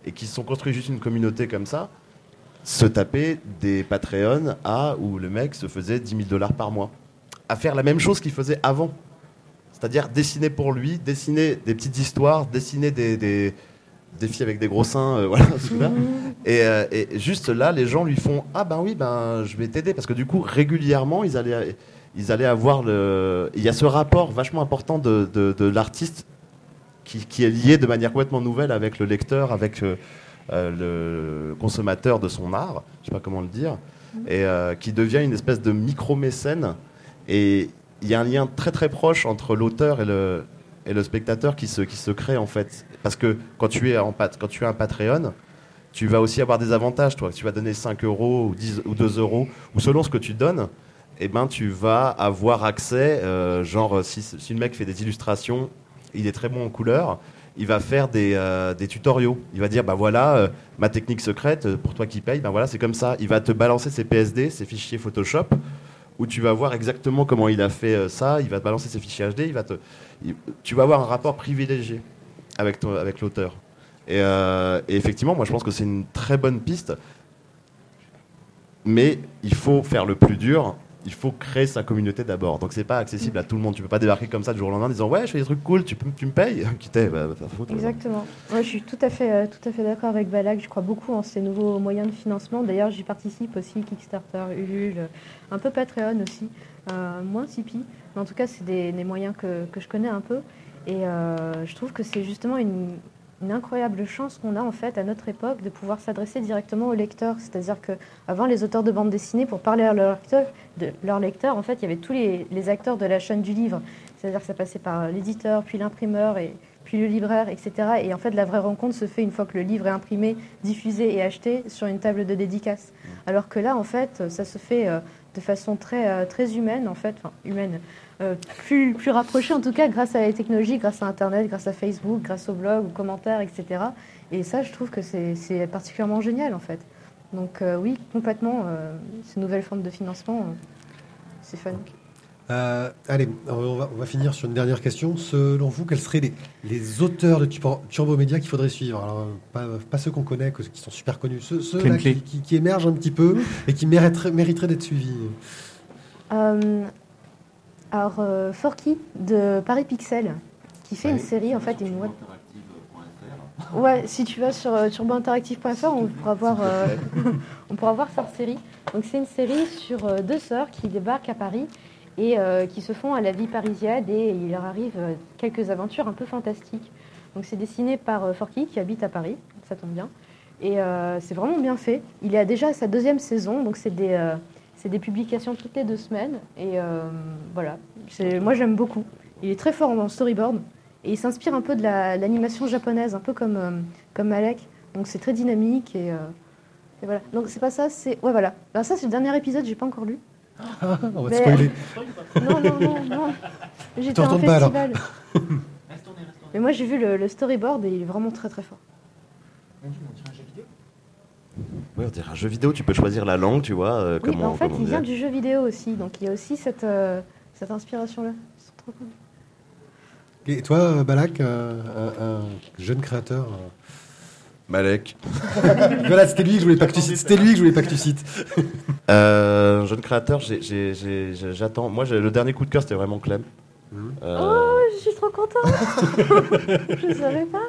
et qui se sont construits juste une communauté comme ça, se taper des Patreon à où le mec se faisait 10 000 dollars par mois, à faire la même chose qu'il faisait avant. C'est-à-dire dessiner pour lui, dessiner des petites histoires, dessiner des, des, des filles avec des gros seins, euh, voilà. Et, euh, et juste là, les gens lui font Ah ben oui, ben je vais t'aider. Parce que du coup, régulièrement, ils allaient, ils allaient avoir le. Il y a ce rapport vachement important de, de, de l'artiste qui, qui est lié de manière complètement nouvelle avec le lecteur, avec euh, le consommateur de son art, je sais pas comment le dire, et euh, qui devient une espèce de micro-mécène. Et il y a un lien très très proche entre l'auteur et le, spectateur qui se, crée en fait. Parce que quand tu es, un Patreon, tu vas aussi avoir des avantages, toi. Tu vas donner 5 euros ou, 10, ou 2 euros, ou selon ce que tu donnes, eh ben, tu vas avoir accès, euh, genre si, le mec fait des illustrations, il est très bon en couleur, il va faire des, euh, tutoriaux. Il va dire, bah voilà, euh, ma technique secrète, euh, pour toi qui paye, ben voilà, c'est comme ça. Il va te balancer ses PSD, ses fichiers Photoshop, où tu vas voir exactement comment il a fait euh, ça, il va te balancer ses fichiers HD, tu vas avoir un rapport privilégié avec, avec l'auteur. Euh, et effectivement, moi je pense que c'est une très bonne piste, mais il faut faire le plus dur. Il faut créer sa communauté d'abord. Donc c'est pas accessible à tout le monde. Tu peux pas débarquer comme ça du jour au lendemain en disant ouais je fais des trucs cool, tu, me payes. Qui t'es bah, foutre. Exactement. Moi, je suis tout à fait, euh, tout à fait d'accord avec Balak. Je crois beaucoup en ces nouveaux moyens de financement. D'ailleurs, j'y participe aussi, Kickstarter, Ulule, un peu Patreon aussi, euh, moins Tipeee. Mais en tout cas, c'est des, moyens que, que je connais un peu. Et euh, je trouve que c'est justement une, une incroyable chance qu'on a en fait à notre époque de pouvoir s'adresser directement aux lecteurs. C'est-à-dire que avant les auteurs de bande dessinée, pour parler à leurs lecteurs, de leurs lecteurs, en fait, il y avait tous les, les acteurs de la chaîne du livre. C'est-à-dire que ça passait par l'éditeur, puis l'imprimeur et puis le libraire, etc. Et en fait, la vraie rencontre se fait une fois que le livre est imprimé, diffusé et acheté sur une table de dédicace. Alors que là, en fait, ça se fait euh, de façon très, euh, très humaine, en fait, enfin, humaine, euh, plus, plus rapprochée en tout cas grâce à la technologie, grâce à Internet, grâce à Facebook, grâce aux blogs, aux commentaires, etc. Et ça, je trouve que c'est particulièrement génial, en fait. Donc euh, oui, complètement, ces nouvelles formes de financement, c'est fun. Euh, allez, on va, on va finir sur une dernière question. Selon vous, quels seraient les, les auteurs de Turbo Media qu'il faudrait suivre Alors, pas, pas ceux qu'on connaît, que- qui sont super connus, ceux, ceux Clem là Clé. qui, qui- qui émergent un petit peu et qui mériteraient, mériteraient d'être suivis. Euh, alors, euh, Forky de Paris Pixel, qui fait une série, en fait, une web. Ouais, si tu vas sur euh, turbointeractive.fr, on pourra voir, euh, on pourra voir sa série. Donc c'est une série sur euh, deux sœurs qui débarquent à Paris et euh, qui se font à la vie parisienne et il leur arrive euh, quelques aventures un peu fantastiques. Donc c'est dessiné par euh, Forky qui habite à Paris, ça tombe bien. Et c'est vraiment bien fait. Il à déjà sa deuxième saison, donc c'est des, euh, des publications toutes les deux semaines. Et voilà, moi j'aime beaucoup. Il est très fort en storyboard. Et il s'inspire un peu de la- l'animation japonaise, un peu comme, comme Malek. Donc c'est très dynamique et, et voilà. Donc c'est pas ça, c'est. Ouais, voilà. Ben, ça, c'est le dernier épisode, j'ai pas encore lu. On va te spoiler. Non, non, non, non. J'étais en pas, alors. festival. Mais moi, j'ai vu le, le storyboard et il est vraiment très très fort. Ouais, on dirait un jeu vidéo, tu peux choisir la langue, tu vois. euh, Oui, comment, en fait, comment il vient du jeu vidéo aussi. Donc il y a aussi cette, euh, cette inspiration-là. Ils sont trop cool. Et toi, Balak, euh, un, un jeune créateur euh, Malek. Voilà, c'était lui que je voulais pas que tu cites. C'était lui que je voulais pas que tu cites. Euh, jeune créateur, j'attends. Moi, j'ai- le dernier coup de cœur, c'était vraiment Clem. Mhm. Euh, Oh, je suis trop contente Je ne savais pas.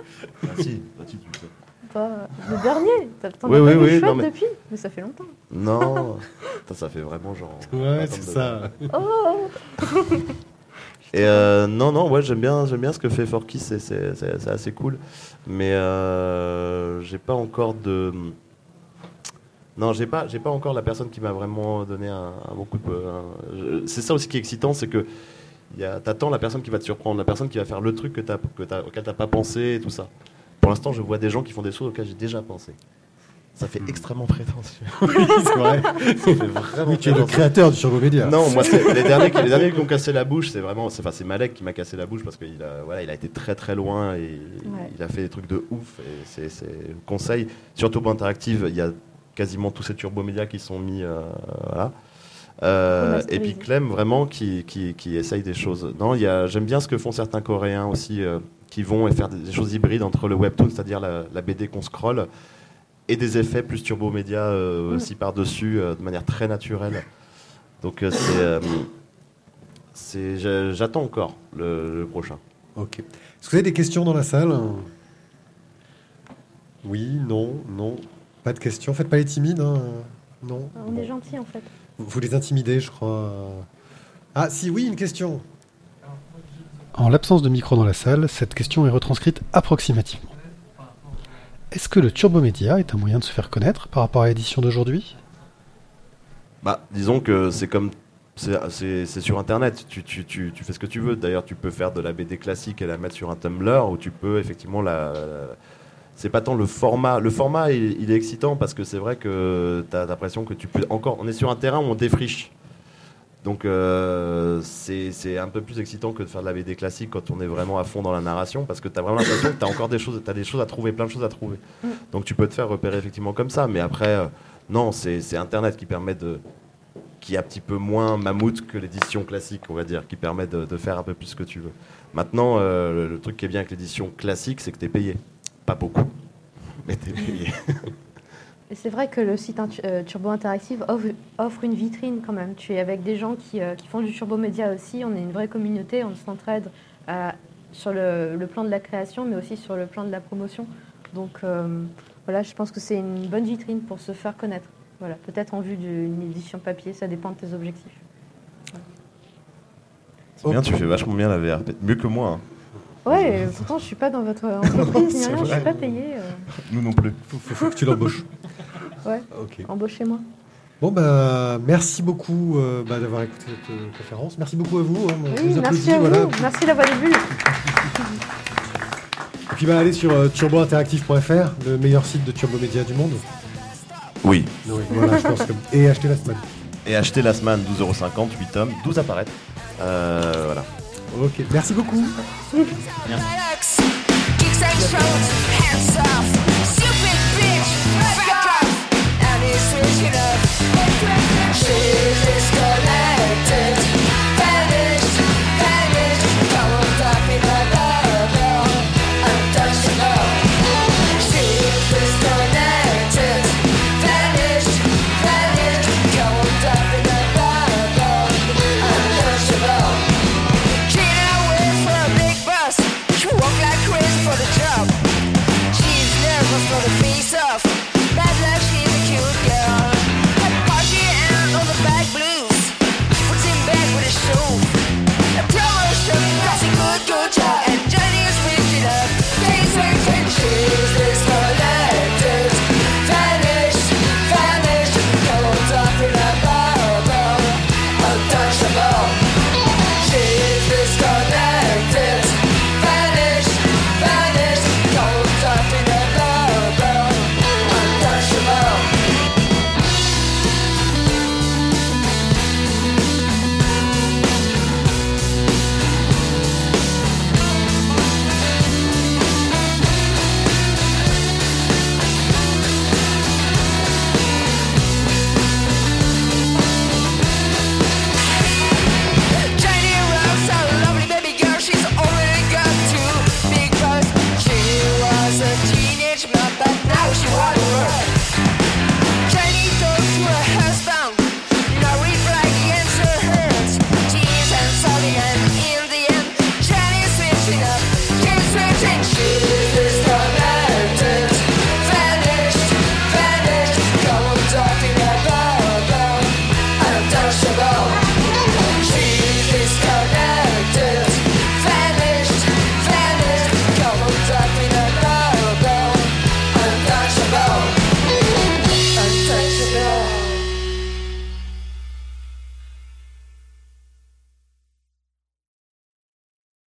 ah, si, ah, si, tu le sais. Bah, le dernier, t'as Oui, as oui, vu oui, non, mais- depuis Mais ça fait longtemps. Non, ça fait vraiment genre. Ouais, c'est de- ça. Oh Et euh, non, non, ouais, j'aime bien, j'aime bien ce que fait Forky, c'est, assez cool. Mais euh, j'ai pas encore de. Non, j'ai pas, j'ai pas encore la personne qui m'a vraiment donné un, bon coup de. je- C'est ça aussi qui est excitant, c'est que y a- t'attends la personne qui va te surprendre, la personne qui va faire le truc que t'as, que auquel t'as pas pensé et tout ça. Pour l'instant, je vois des gens qui font des choses auxquelles j'ai déjà pensé. Ça fait extrêmement prétentieux. oui, c'est vrai. Ça fait vraiment Oui, tu es le créateur du Turbo Média. Non, moi, c'est- les derniers, qui- les derniers qui m'ont cassé la bouche, c'est vraiment, c'est, enfin, c'est Malek qui m'a cassé la bouche parce qu'il a, voilà, il a été très très loin et Ouais. il a fait des trucs de ouf. Et c'est, le conseil. Sur Turbo Interactive, il y a quasiment tous ces turbo médias qui sont mis, euh, voilà. Euh, et puis. Clem vraiment qui, qui, qui essaye des choses. Non, il y a, j'aime bien ce que font certains Coréens aussi euh, qui vont et faire des, des choses hybrides entre le webtoon, c'est-à-dire la, la BD qu'on scrolle, et des effets plus turbo média euh, Mm. aussi par-dessus euh, de manière très naturelle. Donc euh, c'est, euh, c'est, j'a- j'attends encore le, le prochain. Ok. Est-ce que vous avez des questions dans la salle? Oui, non, non. Pas de questions. Faites pas les timides. hein. Non. On Bon. est gentil en fait. Vous vous les intimidez, je crois. Ah, si, oui, une question. En l'absence de micro dans la salle, cette question est retranscrite approximativement. Est-ce que le Turbo Média est un moyen de se faire connaître par rapport à l'édition d'aujourd'hui? Bah, disons que c'est comme. C'est, sur internet, tu, fais ce que tu veux. D'ailleurs, tu peux faire de la BD classique et la mettre sur un Tumblr ou tu peux effectivement la. la- c'est pas tant le format. Le format, il, il est excitant parce que c'est vrai que tu as l'impression que tu peux encore. On est sur un terrain où on défriche. Donc, euh, c'est, un peu plus excitant que de faire de la BD classique quand on est vraiment à fond dans la narration parce que tu as vraiment l'impression que tu as encore des choses, t'as des choses à trouver, plein de choses à trouver. Mm. Donc, tu peux te faire repérer effectivement comme ça. Mais après, euh, non, c'est, c'est internet qui permet de qui est un petit peu moins mammouth que l'édition classique, on va dire, qui permet de, de faire un peu plus ce que tu veux. Maintenant, euh, le, le truc qui est bien avec l'édition classique, c'est que tu es payé. Pas beaucoup, mais tu es payé. C'est vrai que le site euh, Turbo Interactive offre, une vitrine quand même. Tu es avec des gens qui, euh, font du Turbo Média aussi. On est une vraie communauté, on s'entraide euh, sur le, plan de la création, mais aussi sur le plan de la promotion. Donc voilà, je pense que c'est une bonne vitrine pour se faire connaître. Voilà, peut-être en vue d'une édition papier, ça dépend de tes objectifs. C'est bien, tu fais vachement bien la VR. Mieux que moi. hein. Ouais, et pourtant je suis pas dans votre entreprise ni rien, je suis pas payée. euh, Nous non plus. faut, faut- faut que tu l'embauches. Ouais. Ok. Embauchez-moi. Bon, bah, merci beaucoup euh, bah, d'avoir écouté cette euh, conférence. Merci beaucoup à vous. hein. Oui, vous merci applaudis, à voilà. vous. Merci la voix des bulles. Et puis, bah, allez sur euh, turbointeractive.fr, le meilleur site de Turbo Média du monde. Oui. Oui, voilà, je pense que... Et achetez la semaine. Et acheter la semaine 12,50€, 8 tomes, 12 apparaître. Euh, voilà. Ok, merci beaucoup.